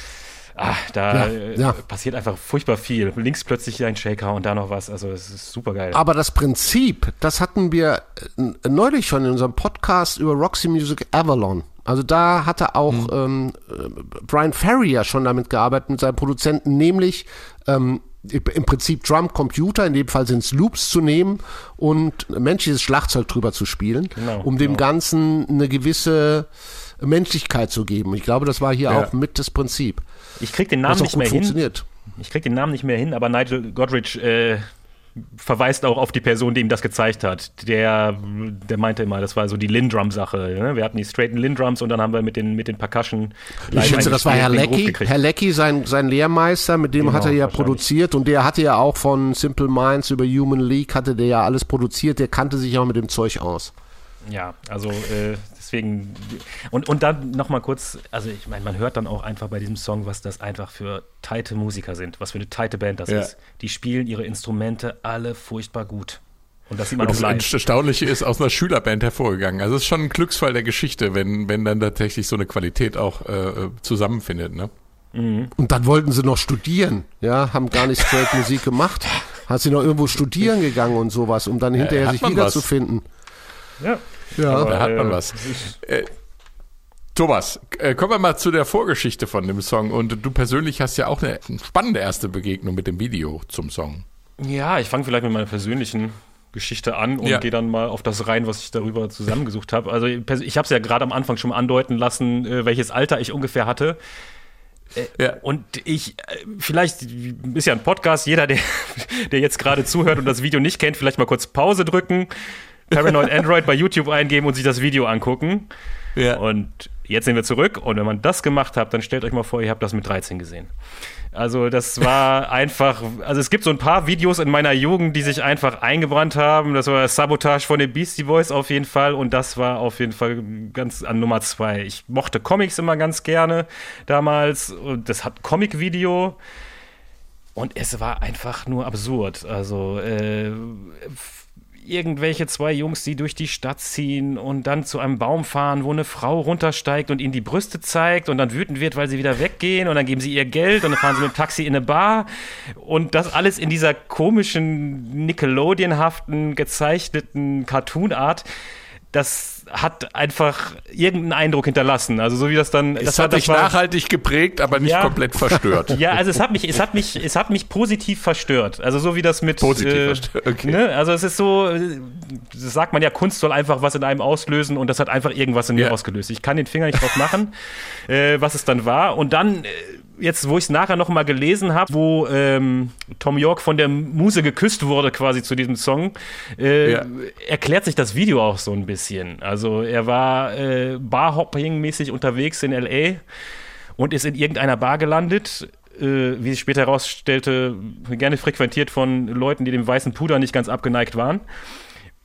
Ah, da Ja, äh, ja. passiert einfach furchtbar viel. Links plötzlich ein Shaker und da noch was. Also es ist super geil. Aber das Prinzip, das hatten wir äh, neulich schon in unserem Podcast über Roxy Music Avalon. Also da hatte auch ähm, äh, Brian Ferry ja schon damit gearbeitet mit seinen Produzenten, nämlich ähm, im Prinzip Drum Computer, in dem Fall sind es Loops zu nehmen und menschliches Schlagzeug drüber zu spielen, Genau, um dem genau. Ganzen eine gewisse Menschlichkeit zu geben. Ich glaube, das war hier Ja. auch mit das Prinzip. Ich krieg den Namen nicht mehr hin. Ich krieg den Namen nicht mehr hin, aber Nigel Godrich äh, verweist auch auf die Person, die ihm das gezeigt hat. Der, der meinte immer, das war so die Lindrum-Sache. Ne? Wir hatten die straighten Lindrums und dann haben wir mit den, mit den Percussion Ich schätze, das war Herr gekriegt. Herr Leckie, sein, sein Lehrmeister, mit dem Genau, hat er ja produziert und der hatte ja auch von Simple Minds über Human League hatte der ja alles produziert, der kannte sich auch mit dem Zeug aus. Ja, also äh, deswegen und, und dann nochmal kurz, also ich meine, man hört dann auch einfach bei diesem Song, was das einfach für teite Musiker sind, was für eine teite Band das Ja. ist. Die spielen ihre Instrumente alle furchtbar gut. Und das sieht man Und auch das. Erstaunliche ist aus einer Schülerband hervorgegangen. Also es ist schon ein Glücksfall der Geschichte, wenn, wenn dann tatsächlich so eine Qualität auch äh, zusammenfindet. Ne? Und dann wollten sie noch studieren, ja, haben gar nicht straight Musik gemacht, hat sie noch irgendwo studieren gegangen und sowas, um dann hinterher hat sich wiederzufinden. Ja. Ja. Da hat man äh, was. Äh, Thomas, äh, kommen wir mal zu der Vorgeschichte von dem Song. Und du persönlich hast ja auch eine spannende erste Begegnung mit dem Video zum Song. Ja, ich fange vielleicht mit meiner persönlichen Geschichte an und Ja. gehe dann mal auf das rein, was ich darüber zusammengesucht habe. Also ich habe es ja gerade am Anfang schon mal andeuten lassen, äh, welches Alter ich ungefähr hatte. Ja. Und ich, vielleicht ist ja ein Podcast, jeder, der, *laughs* der jetzt gerade zuhört und das Video nicht kennt, vielleicht mal kurz Pause drücken, Paranoid Android bei YouTube eingeben und sich das Video angucken. Ja. Und jetzt sind wir zurück und wenn man das gemacht hat, dann stellt euch mal vor, ihr habt das mit 13 gesehen. Also das war *laughs* einfach, also es gibt so ein paar Videos in meiner Jugend, die sich einfach eingebrannt haben. Das war Sabotage von den Beastie Boys auf jeden Fall und das war auf jeden Fall ganz an Nummer zwei. Ich mochte Comics immer ganz gerne damals und das hat Comic-Video und es war einfach nur absurd. Also äh, irgendwelche zwei Jungs, die durch die Stadt ziehen und dann zu einem Baum fahren, wo eine Frau runtersteigt und ihnen die Brüste zeigt und dann wütend wird, weil sie wieder weggehen und dann geben sie ihr Geld und dann fahren sie mit dem Taxi in eine Bar und das alles in dieser komischen, Nickelodeon-haften, gezeichneten Cartoon-Art. Das hat einfach irgendeinen Eindruck hinterlassen. Also so wie das dann. Es das hat dich war- nachhaltig geprägt, aber nicht Ja. komplett verstört. *laughs* ja, also es hat mich, es hat mich, es hat mich positiv verstört. Also so wie das mit Positiv äh, verstört, okay. ne? Also es ist so, äh, das sagt man ja, Kunst soll einfach was in einem auslösen und das hat einfach irgendwas in mir Ja. ausgelöst. Ich kann den Finger nicht drauf machen, *laughs* äh, was es dann war. Und dann äh, jetzt, wo ich es nachher noch mal gelesen habe, wo ähm, Tom York von der Muse geküsst wurde quasi zu diesem Song, äh, Ja. erklärt sich das Video auch so ein bisschen. Also er war äh, Barhopping-mäßig unterwegs in L.A. und ist in irgendeiner Bar gelandet, äh, wie sich später herausstellte, gerne frequentiert von Leuten, die dem weißen Puder nicht ganz abgeneigt waren.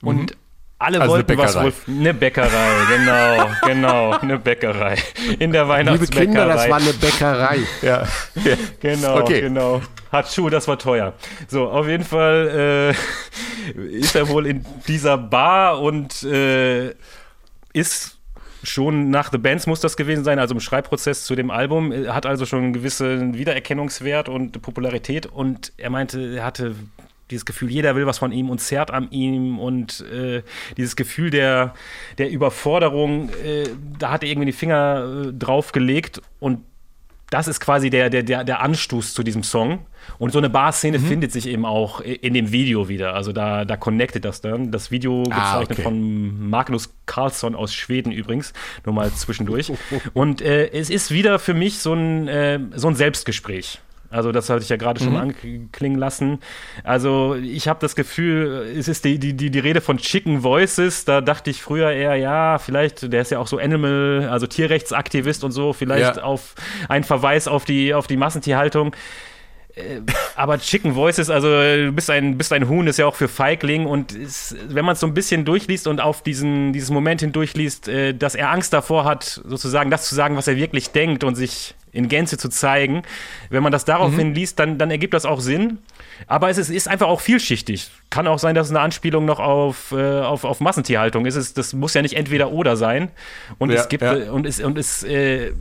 Und alle Also wollten was wohl. Eine Bäckerei, genau, *laughs* genau, eine Bäckerei. In der Liebe Weihnachtsbäckerei. Kinder, das war eine Bäckerei. Ja. ja. Genau, Okay. genau. Hat Schuh, das war teuer. So, auf jeden Fall äh, ist er wohl in dieser Bar und äh, ist schon nach The Bands muss das gewesen sein, also im Schreibprozess zu dem Album, hat also schon einen gewissen Wiedererkennungswert und Popularität und er meinte, er hatte dieses Gefühl, jeder will was von ihm und zerrt an ihm und äh, dieses Gefühl der, der Überforderung, äh, da hat er irgendwie die Finger äh, drauf gelegt und das ist quasi der, der, der, Anstoß zu diesem Song. Und so eine Bar-Szene Mhm. findet sich eben auch in dem Video wieder. Also da, da connectet das dann. Das Video Ah, gezeichnet okay. von Magnus Carlsson aus Schweden übrigens. Nur mal zwischendurch. *laughs* Und äh, es ist wieder für mich so ein, äh, so ein Selbstgespräch. Also das hatte ich ja gerade schon Mhm. anklingen lassen. Also ich habe das Gefühl, es ist die, die, die, die Rede von Chicken Voices. Da dachte ich früher eher, ja, vielleicht, der ist ja auch so Animal, also Tierrechtsaktivist und so, vielleicht Ja. auf einen Verweis auf die, auf die Massentierhaltung. Äh, Aber Chicken Voices, also du bist ein, bist ein Huhn, ist ja auch für Feigling und ist, wenn man es so ein bisschen durchliest und auf diesen, dieses Moment hin durchliest, äh, dass er Angst davor hat, sozusagen das zu sagen, was er wirklich denkt und sich in Gänze zu zeigen. Wenn man das daraufhin liest, dann, dann ergibt das auch Sinn. Aber es ist, ist einfach auch vielschichtig. Kann auch sein, dass es eine Anspielung noch auf, äh, auf, auf Massentierhaltung ist. Es, das muss ja nicht entweder oder sein. Und Ja, es gibt ja. äh, und es, und es äh,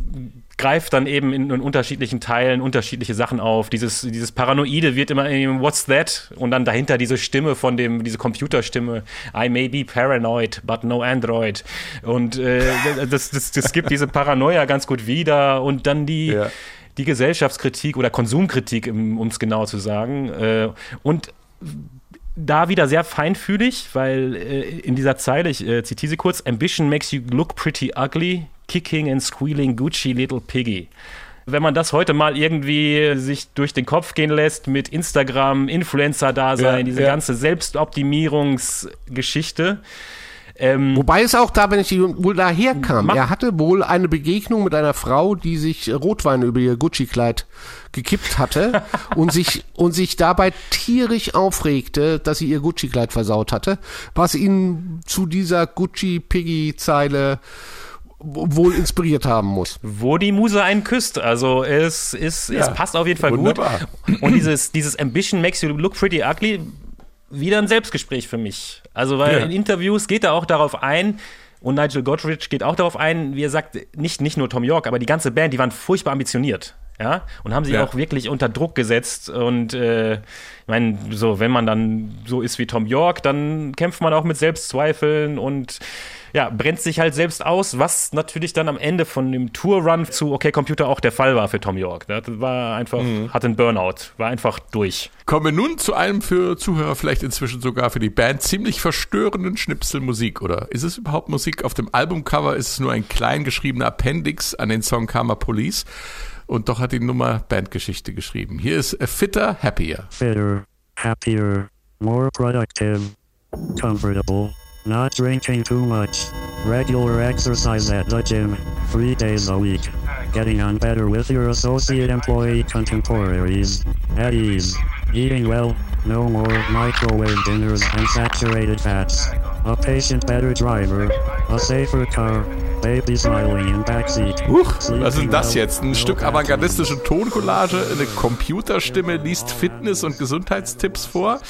greift dann eben in, in unterschiedlichen Teilen unterschiedliche Sachen auf. Dieses, dieses Paranoide wird immer in What's that? Und dann dahinter diese Stimme von dem, diese Computerstimme. I may be paranoid, but no Android. Und äh, *laughs* das, das, das gibt diese Paranoia ganz gut wieder. Und dann die, Ja. die Gesellschaftskritik oder Konsumkritik, um es genau zu sagen. Äh, und da wieder sehr feinfühlig, weil äh, in dieser Zeile, ich äh, zitiere sie kurz, Ambition makes you look pretty ugly, kicking and squealing Gucci little piggy. Wenn man das heute mal irgendwie sich durch den Kopf gehen lässt mit Instagram, Influencer-Dasein, Ja, diese ja. ganze Selbstoptimierungsgeschichte, ähm, Wobei es auch da, wenn ich wohl daher kam, Mach- er hatte wohl eine Begegnung mit einer Frau, die sich Rotwein über ihr Gucci-Kleid gekippt hatte *laughs* und sich und sich dabei tierisch aufregte, dass sie ihr Gucci-Kleid versaut hatte, was ihn zu dieser Gucci-Piggy-Zeile wohl inspiriert haben muss. wo die Muse einen küsst. Also es, ist, es Ja, passt auf jeden Fall wunderbar. gut. Und dieses, dieses Ambition makes you look pretty ugly, wieder ein Selbstgespräch für mich. Also weil Ja. in Interviews geht er auch darauf ein, und Nigel Godrich geht auch darauf ein, wie er sagt, nicht, nicht nur Tom York, aber die ganze Band, die waren furchtbar ambitioniert. Ja, und haben sich Ja. auch wirklich unter Druck gesetzt. Und äh, ich meine, so, wenn man dann so ist wie Tom York, dann kämpft man auch mit Selbstzweifeln und ja, brennt sich halt selbst aus, was natürlich dann am Ende von dem Tour-Run zu OK Computer auch der Fall war für Tom York. Das war einfach, hatte einen Burnout, war einfach durch. Kommen wir nun zu einem für Zuhörer, vielleicht inzwischen sogar für die Band, ziemlich verstörenden Schnipsel Musik, oder? Ist es überhaupt Musik? Auf dem Albumcover ist es nur ein klein geschriebener Appendix an den Song Karma Police. Und doch hat die Nummer Bandgeschichte geschrieben. Hier ist A Fitter, Happier. fitter, happier, more productive, comfortable, not drinking too much. Regular exercise at the gym, three days a week. Getting on better with your associate employee contemporaries. At ease. Eating well, no more microwave dinners and saturated fats. A patient better driver, a safer car, baby smiling in backseat. Huch, was ist das jetzt? Ein Stück avantgardistische Toncollage, eine Computerstimme liest Fitness- und Gesundheitstipps vor.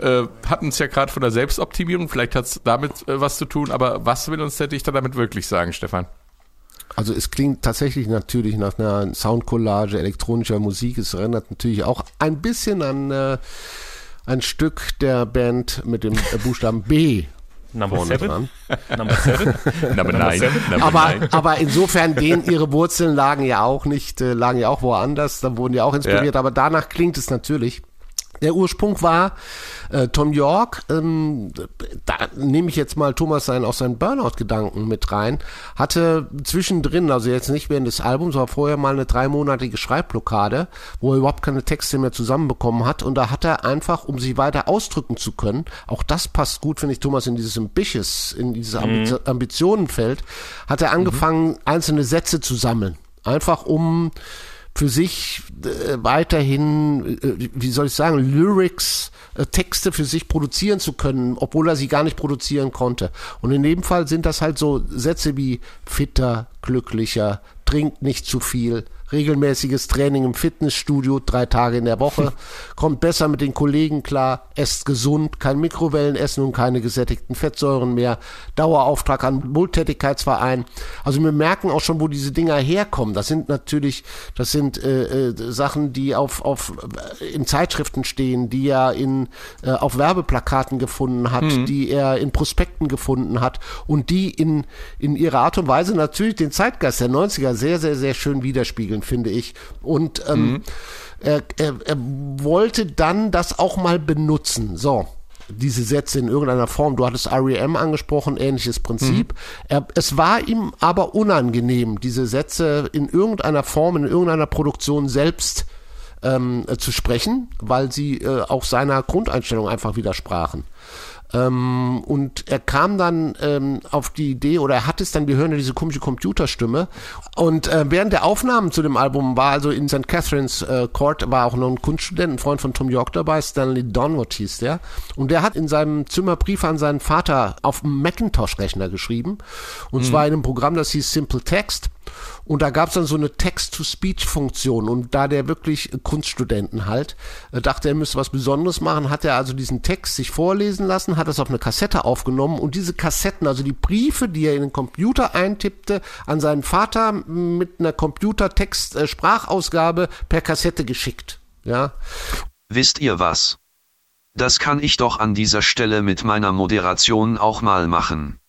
Äh, hatten es ja gerade von der Selbstoptimierung, vielleicht hat es damit äh, was zu tun, aber was will uns der Dichter damit wirklich sagen, Stefan? Also es klingt tatsächlich natürlich nach einer Soundcollage elektronischer Musik. Es erinnert natürlich auch ein bisschen an äh, ein Stück der Band mit dem äh, *laughs* Buchstaben B Number vorne seven? dran. *laughs* Number seven? *laughs* Number nine. Number Aber, nine. aber insofern, denen ihre Wurzeln lagen ja auch nicht, äh, lagen ja auch woanders, da wurden ja auch inspiriert, Ja. aber danach klingt es natürlich. Der Ursprung war äh, Tom York, ähm, da nehme ich jetzt mal Thomas sein, auch seinen Burnout-Gedanken mit rein, hatte zwischendrin, also jetzt nicht während des Albums, aber vorher mal eine dreimonatige Schreibblockade, wo er überhaupt keine Texte mehr zusammenbekommen hat und da hat er einfach, um sich weiter ausdrücken zu können, auch das passt gut, finde ich, Thomas, in dieses Ambitious, in dieses Ambi Ambitionenfeld, hat er angefangen, einzelne Sätze zu sammeln. Einfach um für sich äh, weiterhin, äh, wie soll ich sagen, Lyrics, äh, Texte für sich produzieren zu können, obwohl er sie gar nicht produzieren konnte. Und in dem Fall sind das halt so Sätze wie fitter, glücklicher, trinkt nicht zu viel, regelmäßiges Training im Fitnessstudio, drei Tage in der Woche, *laughs* kommt besser mit den Kollegen klar, esst gesund, kein Mikrowellenessen und keine gesättigten Fettsäuren mehr, Dauerauftrag an Wohltätigkeitsverein. Also wir merken auch schon, wo diese Dinger herkommen. Das sind natürlich, das sind äh, äh, Sachen, die auf, auf äh, in Zeitschriften stehen, die er in äh, auf Werbeplakaten gefunden hat, die er in Prospekten gefunden hat und die in in ihrer Art und Weise natürlich den Zeitgeist der 90er sehr sehr sehr schön widerspiegeln, finde ich. Und ähm, er, er, er wollte dann das auch mal benutzen. So diese Sätze in irgendeiner Form. Du hattest REM angesprochen, ähnliches Prinzip. Er, es war ihm aber unangenehm, diese Sätze in irgendeiner Form, in irgendeiner Produktion selbst ähm, äh, zu sprechen, weil sie äh, auch seiner Grundeinstellung einfach widersprachen. Ähm, und er kam dann ähm, auf die Idee, oder er hat es dann, wir hören ja diese komische Computerstimme. Und äh, während der Aufnahmen zu dem Album war also in St. Catharines äh, Court, war auch noch ein Kunststudent, ein Freund von Tom York dabei, Stanley Donwood hieß der. Und der hat in seinem Zimmer Briefe an seinen Vater auf dem Macintosh-Rechner geschrieben. Und zwar in einem Programm, das hieß Simple Text. Und da gab es dann so eine Text-to-Speech-Funktion. Und da der wirklich Kunststudenten halt äh, dachte, er müsste was Besonderes machen, hat er also diesen Text sich vorlesen lassen, hat es auf eine Kassette aufgenommen und diese Kassetten, also die Briefe, die er in den Computer eintippte, an seinen Vater mit einer Computertext-Sprachausgabe per Kassette geschickt. Ja, Wisst ihr was? Das kann ich doch an dieser Stelle mit meiner Moderation auch mal machen.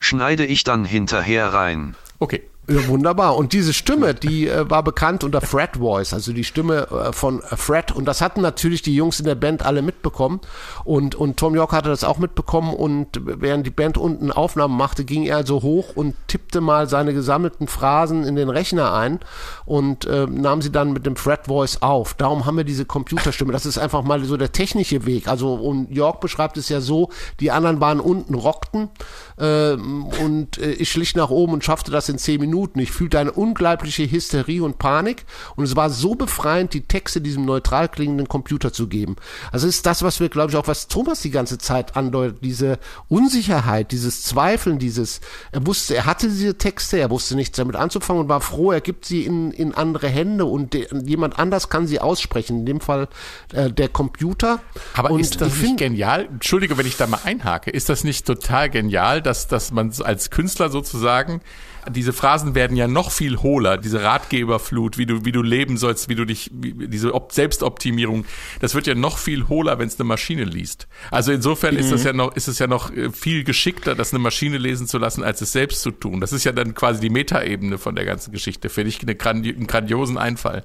Schneide ich dann hinterher rein. Okay. Ja, wunderbar. Und diese Stimme, die äh, war bekannt unter Fred Voice, also die Stimme äh, von äh, Fred. Und das hatten natürlich die Jungs in der Band alle mitbekommen. Und, und Tom York hatte das auch mitbekommen. Und während die Band unten Aufnahmen machte, ging er also hoch und tippte mal seine gesammelten Phrasen in den Rechner ein und äh, nahm sie dann mit dem Fred Voice auf. Darum haben wir diese Computerstimme. Das ist einfach mal so der technische Weg. Also, und York beschreibt es ja so, die anderen waren unten, rockten. Ähm, und äh, ich schlich nach oben und schaffte das in zehn Minuten. Ich fühlte eine unglaubliche Hysterie und Panik und es war so befreiend, die Texte diesem neutral klingenden Computer zu geben. Also ist das, was wir, glaube ich, auch was Thomas die ganze Zeit andeutet, diese Unsicherheit, dieses Zweifeln, dieses, er wusste, er hatte diese Texte, er wusste nichts damit anzufangen und war froh, er gibt sie in, in andere Hände und de, jemand anders kann sie aussprechen, in dem Fall äh, der Computer. Aber und ist das ich nicht genial? Entschuldige, wenn ich da mal einhake. Ist das nicht total genial, dass, dass man als Künstler sozusagen, diese Phrasen werden ja noch viel hohler, diese Ratgeberflut, wie du, wie du leben sollst, wie du dich, wie, diese Op Selbstoptimierung, das wird ja noch viel hohler, wenn es eine Maschine liest. Also insofern ist das ja noch, ist es ja noch äh, viel geschickter, das eine Maschine lesen zu lassen, als es selbst zu tun. Das ist ja dann quasi die Metaebene von der ganzen Geschichte. Finde ich eine grandi einen grandiosen Einfall.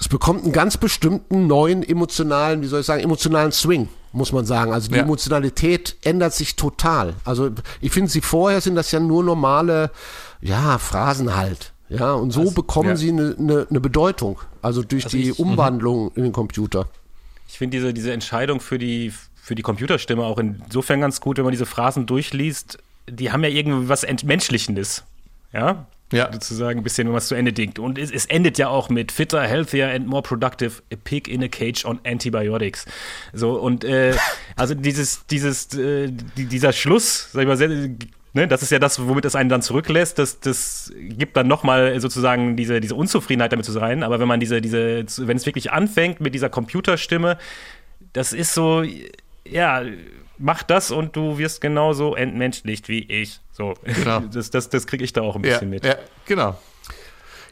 es bekommt einen ganz bestimmten neuen emotionalen, wie soll ich sagen, emotionalen Swing, muss man sagen. Also die Ja. Emotionalität ändert sich total. Also ich finde, sie vorher sind das ja nur normale, ja, Phrasen halt. Ja, und so bekommen ja. sie eine ne, ne Bedeutung. Also durch Also die ich- Umwandlung in den Computer. Ich finde diese, diese Entscheidung für die, für die Computerstimme auch insofern ganz gut, wenn man diese Phrasen durchliest. die haben ja irgendwie was Entmenschlichendes. Ja, Ja. sozusagen ein bisschen, wenn man es zu Ende denkt. Und es, es endet ja auch mit fitter, healthier and more productive, a pig in a cage on antibiotics. So, und äh, *laughs* also dieses, dieses, äh, die, dieser Schluss, sag ich mal, sehr, ne, das ist ja das, womit es einen dann zurücklässt, das, das gibt dann nochmal sozusagen diese, diese Unzufriedenheit damit zu sein. Aber wenn man diese, diese, wenn es wirklich anfängt mit dieser Computerstimme, das ist so, ja, mach das und du wirst genauso entmenschlicht wie ich. So, Genau. *laughs* das, das, das kriege ich da auch ein Ja, bisschen mit. ja, genau.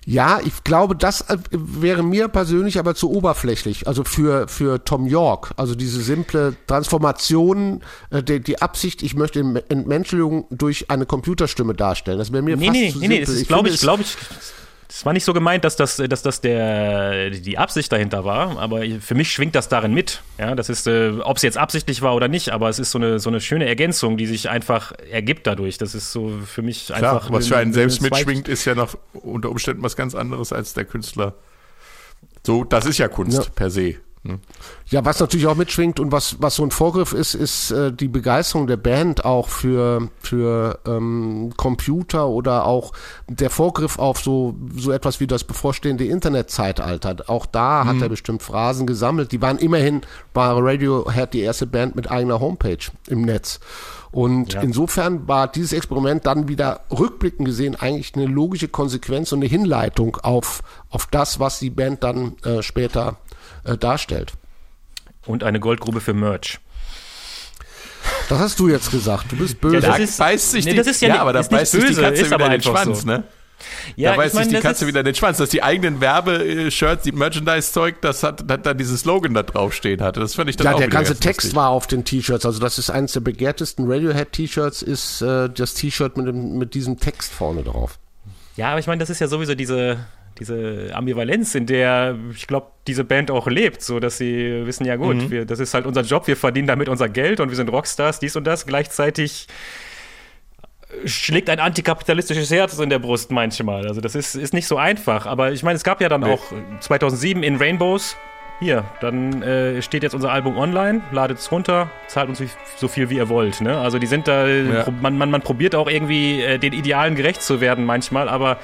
Ja, ich glaube, das äh, wäre mir persönlich aber zu oberflächlich. Also für, für Tom York. Also diese simple Transformation, äh, die, die Absicht, ich möchte Entmenschlichung durch eine Computerstimme darstellen. Das wäre mir Nee, fast nee, zu nee, nee, simpel. das ist, glaube ich, glaube ich, das war nicht so gemeint, dass das, dass das der, die Absicht dahinter war, aber für mich schwingt das darin mit. Ja, das ist, äh, ob es jetzt absichtlich war oder nicht, aber es ist so eine, so eine schöne Ergänzung, die sich einfach ergibt dadurch. Das ist so für mich Klar, einfach. was für einen eine- selbst mitschwingt, ist ja noch unter Umständen was ganz anderes als der Künstler. So, das ist ja Kunst Ja. per se. Ne? Ja, was natürlich auch mitschwingt und was, was so ein Vorgriff ist, ist äh, die Begeisterung der Band auch für, für ähm, Computer oder auch der Vorgriff auf so, so etwas wie das bevorstehende Internetzeitalter. Auch da hat er bestimmt Phrasen gesammelt. Die waren immerhin, war Radiohead die erste Band mit eigener Homepage im Netz. Und insofern war dieses Experiment dann wieder rückblickend gesehen eigentlich eine logische Konsequenz und eine Hinleitung auf, auf das, was die Band dann äh, später äh, darstellt. Und eine Goldgrube für Merch. Das hast du jetzt gesagt. Du bist böse. Ja, Da das ist- beißt sich nee, die, das ist ja nicht- aber da ist nicht beißt sich die böse, Katze wieder in den Schwanz, so. ne? Ja, da beißt sich die das Katze ist- wieder in den Schwanz, dass die eigenen Werbe-Shirts, die Merchandise-Zeug, das hat, hat da dieses Slogan da draufstehen hatte. Das fand ich dann ja, auch der ganze ganz Text lustig. war auf den T-Shirts. Also das ist eines der begehrtesten Radiohead-T-Shirts, ist äh, das T-Shirt mit, dem- mit diesem Text vorne drauf. Ja, aber ich meine, das ist ja sowieso diese, diese Ambivalenz, in der ich glaube, diese Band auch lebt, so dass sie wissen, ja gut, Mhm. wir, das ist halt unser Job, wir verdienen damit unser Geld und wir sind Rockstars, dies und das. Gleichzeitig schlägt ein antikapitalistisches Herz in der Brust manchmal. Also das ist, ist nicht so einfach. Aber ich meine, es gab ja dann Nee. auch 2007 in Rainbows. Hier, dann äh, steht jetzt unser Album online, ladet es runter, zahlt uns so viel wie ihr wollt. Ne? Also die sind da, Ja. man, man, man probiert auch irgendwie äh, den Idealen gerecht zu werden manchmal, aber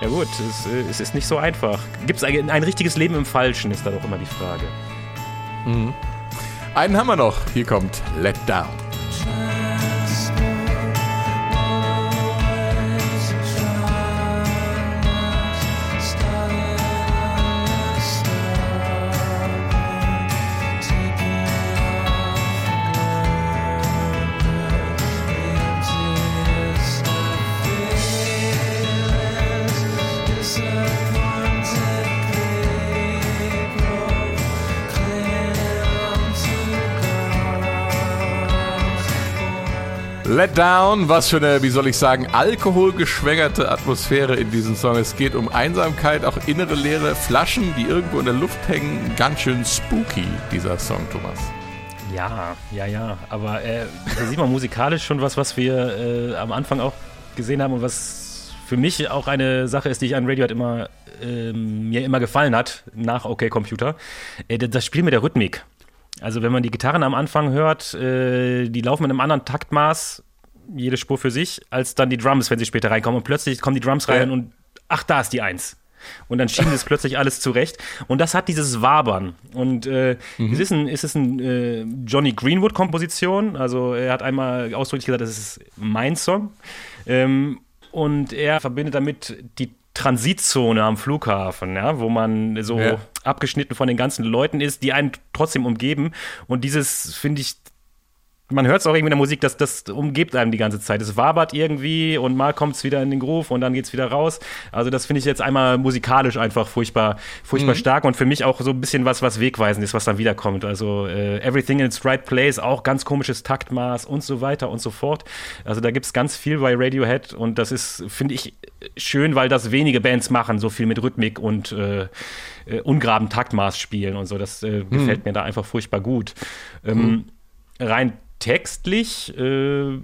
ja gut, es, äh, es ist nicht so einfach. Gibt es ein, ein richtiges Leben im Falschen, ist da doch immer die Frage. Einen haben wir noch. Hier kommt Let Down. Let Down, was für eine, wie soll ich sagen, alkoholgeschwängerte Atmosphäre in diesem Song. Es geht um Einsamkeit, auch innere leere Flaschen, die irgendwo in der Luft hängen. Ganz schön spooky, dieser Song, Thomas. Ja, ja, ja. Aber äh, da sieht man musikalisch schon was, was wir äh, am Anfang auch gesehen haben und was für mich auch eine Sache ist, die ich an Radiohead immer ähm, mir immer gefallen hat, nach OK Computer. Äh, das Spiel mit der Rhythmik. Also wenn man die Gitarren am Anfang hört, äh, die laufen mit einem anderen Taktmaß, jede Spur für sich, als dann die Drums, wenn sie später reinkommen. Und plötzlich kommen die Drums rein Ja. und ach, da ist die Eins. Und dann schieben es plötzlich alles zurecht. Und das hat dieses Wabern. Und äh, es ist ein, es ist ein äh, Johnny Greenwood-Komposition. Also er hat einmal ausdrücklich gesagt, das ist mein Song. Ähm, und er verbindet damit die Transitzone am Flughafen, ja, wo man so Ja. abgeschnitten von den ganzen Leuten ist, die einen trotzdem umgeben. Und dieses finde ich man hört es auch irgendwie in der Musik, dass das umgibt einem die ganze Zeit. Es wabert irgendwie und mal kommt es wieder in den Groove und dann geht es wieder raus. Also das finde ich jetzt einmal musikalisch einfach furchtbar, furchtbar stark und für mich auch so ein bisschen was, was wegweisend ist, was dann wiederkommt. Also äh, Everything in its right place, auch ganz komisches Taktmaß und so weiter und so fort. Also da gibt es ganz viel bei Radiohead und das ist, finde ich, schön, weil das wenige Bands machen, so viel mit Rhythmik und äh, äh, ungraben Taktmaß spielen und so. Das äh, gefällt mir da einfach furchtbar gut. Ähm, rein textlich äh,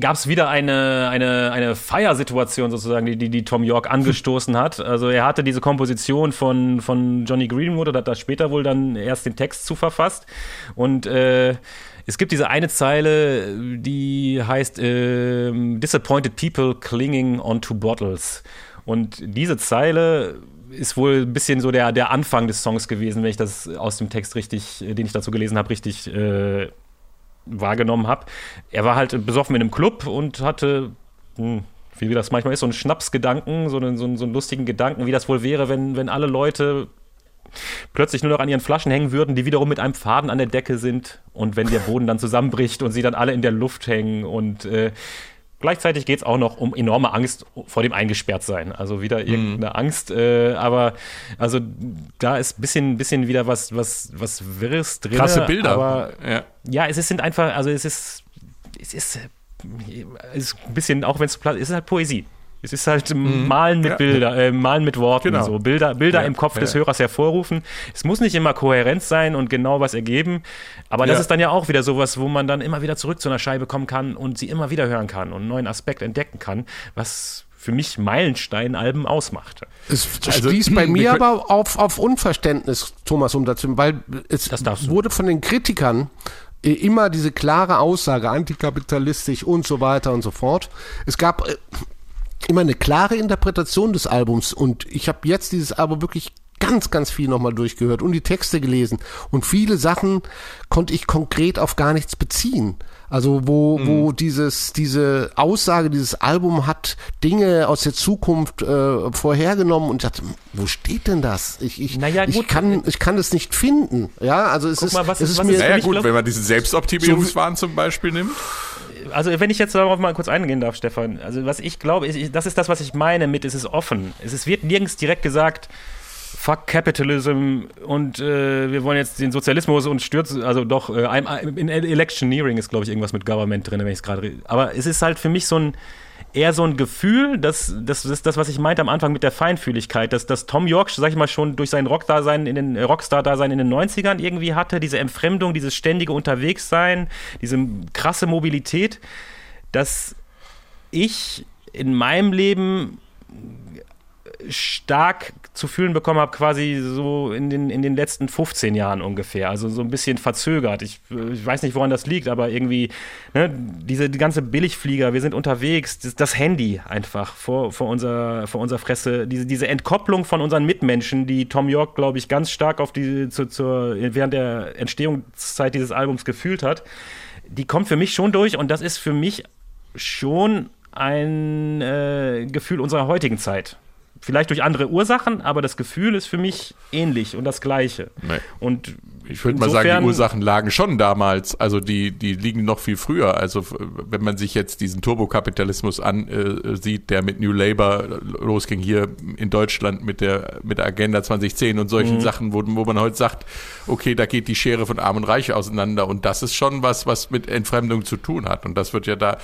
gab es wieder eine, eine, eine Feiersituation sozusagen, die, die, die Tom York *laughs* angestoßen hat. Also er hatte diese Komposition von, von Johnny Greenwood und hat da später wohl dann erst den Text zu verfasst. Und äh, Es gibt diese eine Zeile, die heißt ähm, Disappointed People Clinging onto Bottles. Und diese Zeile ist wohl ein bisschen so der, der Anfang des Songs gewesen, wenn ich das aus dem Text richtig, den ich dazu gelesen habe, richtig äh, wahrgenommen habe. Er war halt besoffen in einem Club und hatte, hm, wie das manchmal ist, so einen Schnapsgedanken, so einen, so einen, so einen lustigen Gedanken, wie das wohl wäre, wenn, wenn alle Leute plötzlich nur noch an ihren Flaschen hängen würden, die wiederum mit einem Faden an der Decke sind und wenn der Boden dann zusammenbricht und sie dann alle in der Luft hängen und äh, Gleichzeitig geht es auch noch um enorme Angst vor dem Eingesperrtsein. Also wieder Mhm. irgendeine Angst. Äh, aber also da ist ein bisschen, bisschen wieder was, was, was Wirres drin. Krasse Bilder. Aber Ja. ja, es ist, sind einfach, also es ist, es ist, es ist ein bisschen, auch wenn es es ist halt Poesie. Es ist halt Malen mit Mhm. Ja. Bilder, äh, Malen mit Worten, Genau. so Bilder, Bilder Ja, im Kopf des ja. Hörers hervorrufen. Es muss nicht immer kohärent sein und genau was ergeben, aber das Ja. ist dann ja auch wieder sowas, wo man dann immer wieder zurück zu einer Scheibe kommen kann und sie immer wieder hören kann und einen neuen Aspekt entdecken kann, was für mich Meilenstein-Alben ausmacht. Es Also, stieß bei wir mir aber auf, auf Unverständnis, Thomas, um dazu, weil es wurde von den Kritikern äh, immer diese klare Aussage, antikapitalistisch und so weiter und so fort. Es gab äh, immer eine klare Interpretation des Albums und ich habe jetzt dieses Album wirklich ganz, ganz viel nochmal durchgehört und die Texte gelesen und viele Sachen konnte ich konkret auf gar nichts beziehen. Also wo, Mhm. wo dieses, diese Aussage, dieses Album hat Dinge aus der Zukunft äh, vorhergenommen und ich dachte, wo steht denn das? Ich, ich, Naja, ich gut. kann, ich kann es nicht finden. Ja, also es Guck ist, mal, was es ist- ist was mir, Naja gut, glaub- wenn man diesen Selbstoptimierungswahn zum Beispiel nimmt. Also wenn ich jetzt darauf mal kurz eingehen darf, Stefan, also was ich glaube, ist, das ist das, was ich meine mit, es ist offen. Es ist, wird nirgends direkt gesagt, fuck Capitalism und äh, wir wollen jetzt den Sozialismus und stürzen, also doch, äh, in Electioneering ist, glaube ich, irgendwas mit Government drin, wenn ich es gerade. Aber es ist halt für mich so ein, eher so ein Gefühl, das, das ist das, was ich meinte am Anfang mit der Feinfühligkeit, dass, dass Tom York, sag ich mal, schon durch sein Rockdasein in den äh, Rockstar-Dasein in den 90ern irgendwie hatte, diese Entfremdung, dieses ständige Unterwegssein, diese krasse Mobilität, dass ich in meinem Leben stark zu fühlen bekommen habe, quasi so in den, in den letzten 15 Jahren ungefähr. Also so ein bisschen verzögert. Ich, ich weiß nicht, woran das liegt, aber irgendwie, ne, diese die ganze Billigflieger, wir sind unterwegs, das, das Handy einfach vor, vor, unser, vor unserer Fresse, diese, diese Entkopplung von unseren Mitmenschen, die Tom York, glaube ich, ganz stark auf die, zu, zur, während der Entstehungszeit dieses Albums gefühlt hat, die kommt für mich schon durch und das ist für mich schon ein äh, Gefühl unserer heutigen Zeit. Vielleicht durch andere Ursachen, aber das Gefühl ist für mich ähnlich und das gleiche. Nee. Und Ich würde mal sagen, die Ursachen lagen schon damals. Also die, die liegen noch viel früher. Also wenn man sich jetzt diesen Turbokapitalismus ansieht, der mit New Labour losging hier in Deutschland mit der, mit der Agenda 2010 und solchen Sachen, wo, wo man heute sagt, okay, da geht die Schere von Arm und Reich auseinander. Und das ist schon was, was mit Entfremdung zu tun hat. Und das wird ja da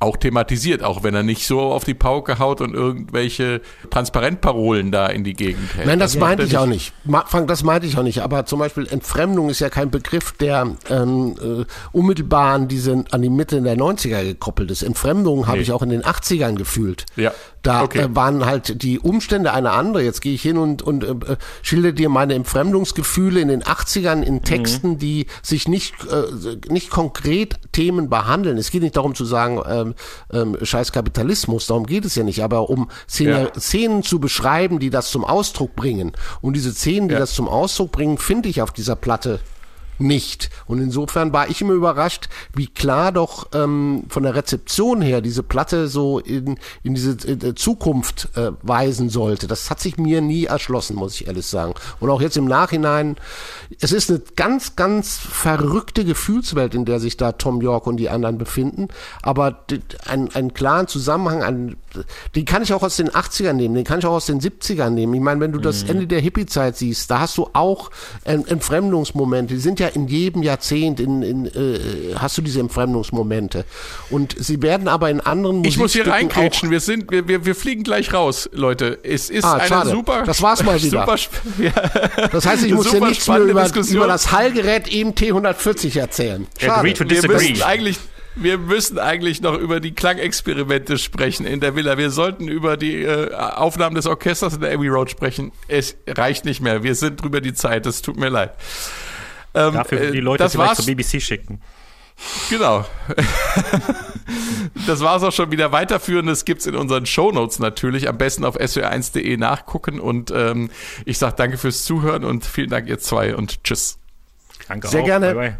auch thematisiert, auch wenn er nicht so auf die Pauke haut und irgendwelche Transparentparolen da in die Gegend hält. Nein, das macht meinte er ich auch nicht. Frank, das meinte ich auch nicht. Aber zum Beispiel Entfremdung ist ja kein Begriff, der ähm, äh, unmittelbar an, diese, an die Mitte der 90er gekoppelt ist. Entfremdung habe Nee. ich auch in den 80ern gefühlt. Ja, Da okay. äh, waren halt die Umstände eine andere. Jetzt gehe ich hin und, und äh, schilder dir meine Entfremdungsgefühle in den 80ern in Texten, die sich nicht, äh, nicht konkret Themen behandeln. Es geht nicht darum zu sagen, ähm, ähm, scheiß Kapitalismus, darum geht es ja nicht, aber um Szene, Ja. Szenen zu beschreiben, die das zum Ausdruck bringen. Und diese Szenen, die Ja. das zum Ausdruck bringen, finde ich auf dieser Platte nicht. Und insofern war ich immer überrascht, wie klar doch ähm, von der Rezeption her diese Platte so in, in diese äh, Zukunft äh, weisen sollte. Das hat sich mir nie erschlossen, muss ich ehrlich sagen. Und auch jetzt im Nachhinein, es ist eine ganz, ganz verrückte Gefühlswelt, in der sich da Tom York und die anderen befinden. Aber d- ein- einen klaren Zusammenhang, einen, den kann ich auch aus den 80ern nehmen, den kann ich auch aus den 70ern nehmen. Ich meine, wenn du das Ende der Hippie-Zeit siehst, da hast du auch Entfremdungsmomente. Die sind ja in jedem Jahrzehnt, in, in, äh, hast du diese Entfremdungsmomente. Und sie werden aber in anderen Ich muss hier reingrätschen. Wir sind, wir, wir, wir fliegen gleich raus, Leute. Es ist Ah, eine schade. super. Das war's mal wieder. Super, *laughs* ja. Das heißt, ich muss dir nichts mehr über, über das Hallgerät EMT 140 erzählen. Agree to Wir disagree. müssen eigentlich, wir müssen eigentlich noch über die Klangexperimente sprechen in der Villa. Wir sollten über die äh, Aufnahmen des Orchesters in der Abbey Road sprechen. Es reicht nicht mehr. Wir sind drüber die Zeit. Es tut mir leid. Ähm, Dafür äh, die Leute das vielleicht war's. zur BBC schicken. Genau. *laughs* das war es auch schon wieder. Weiterführendes gibt's in unseren Shownotes natürlich. Am besten auf swr1.de nachgucken. Und ähm, ich sage danke fürs Zuhören und vielen Dank, ihr zwei und tschüss. Danke Sehr auch. gerne. Bye, bye.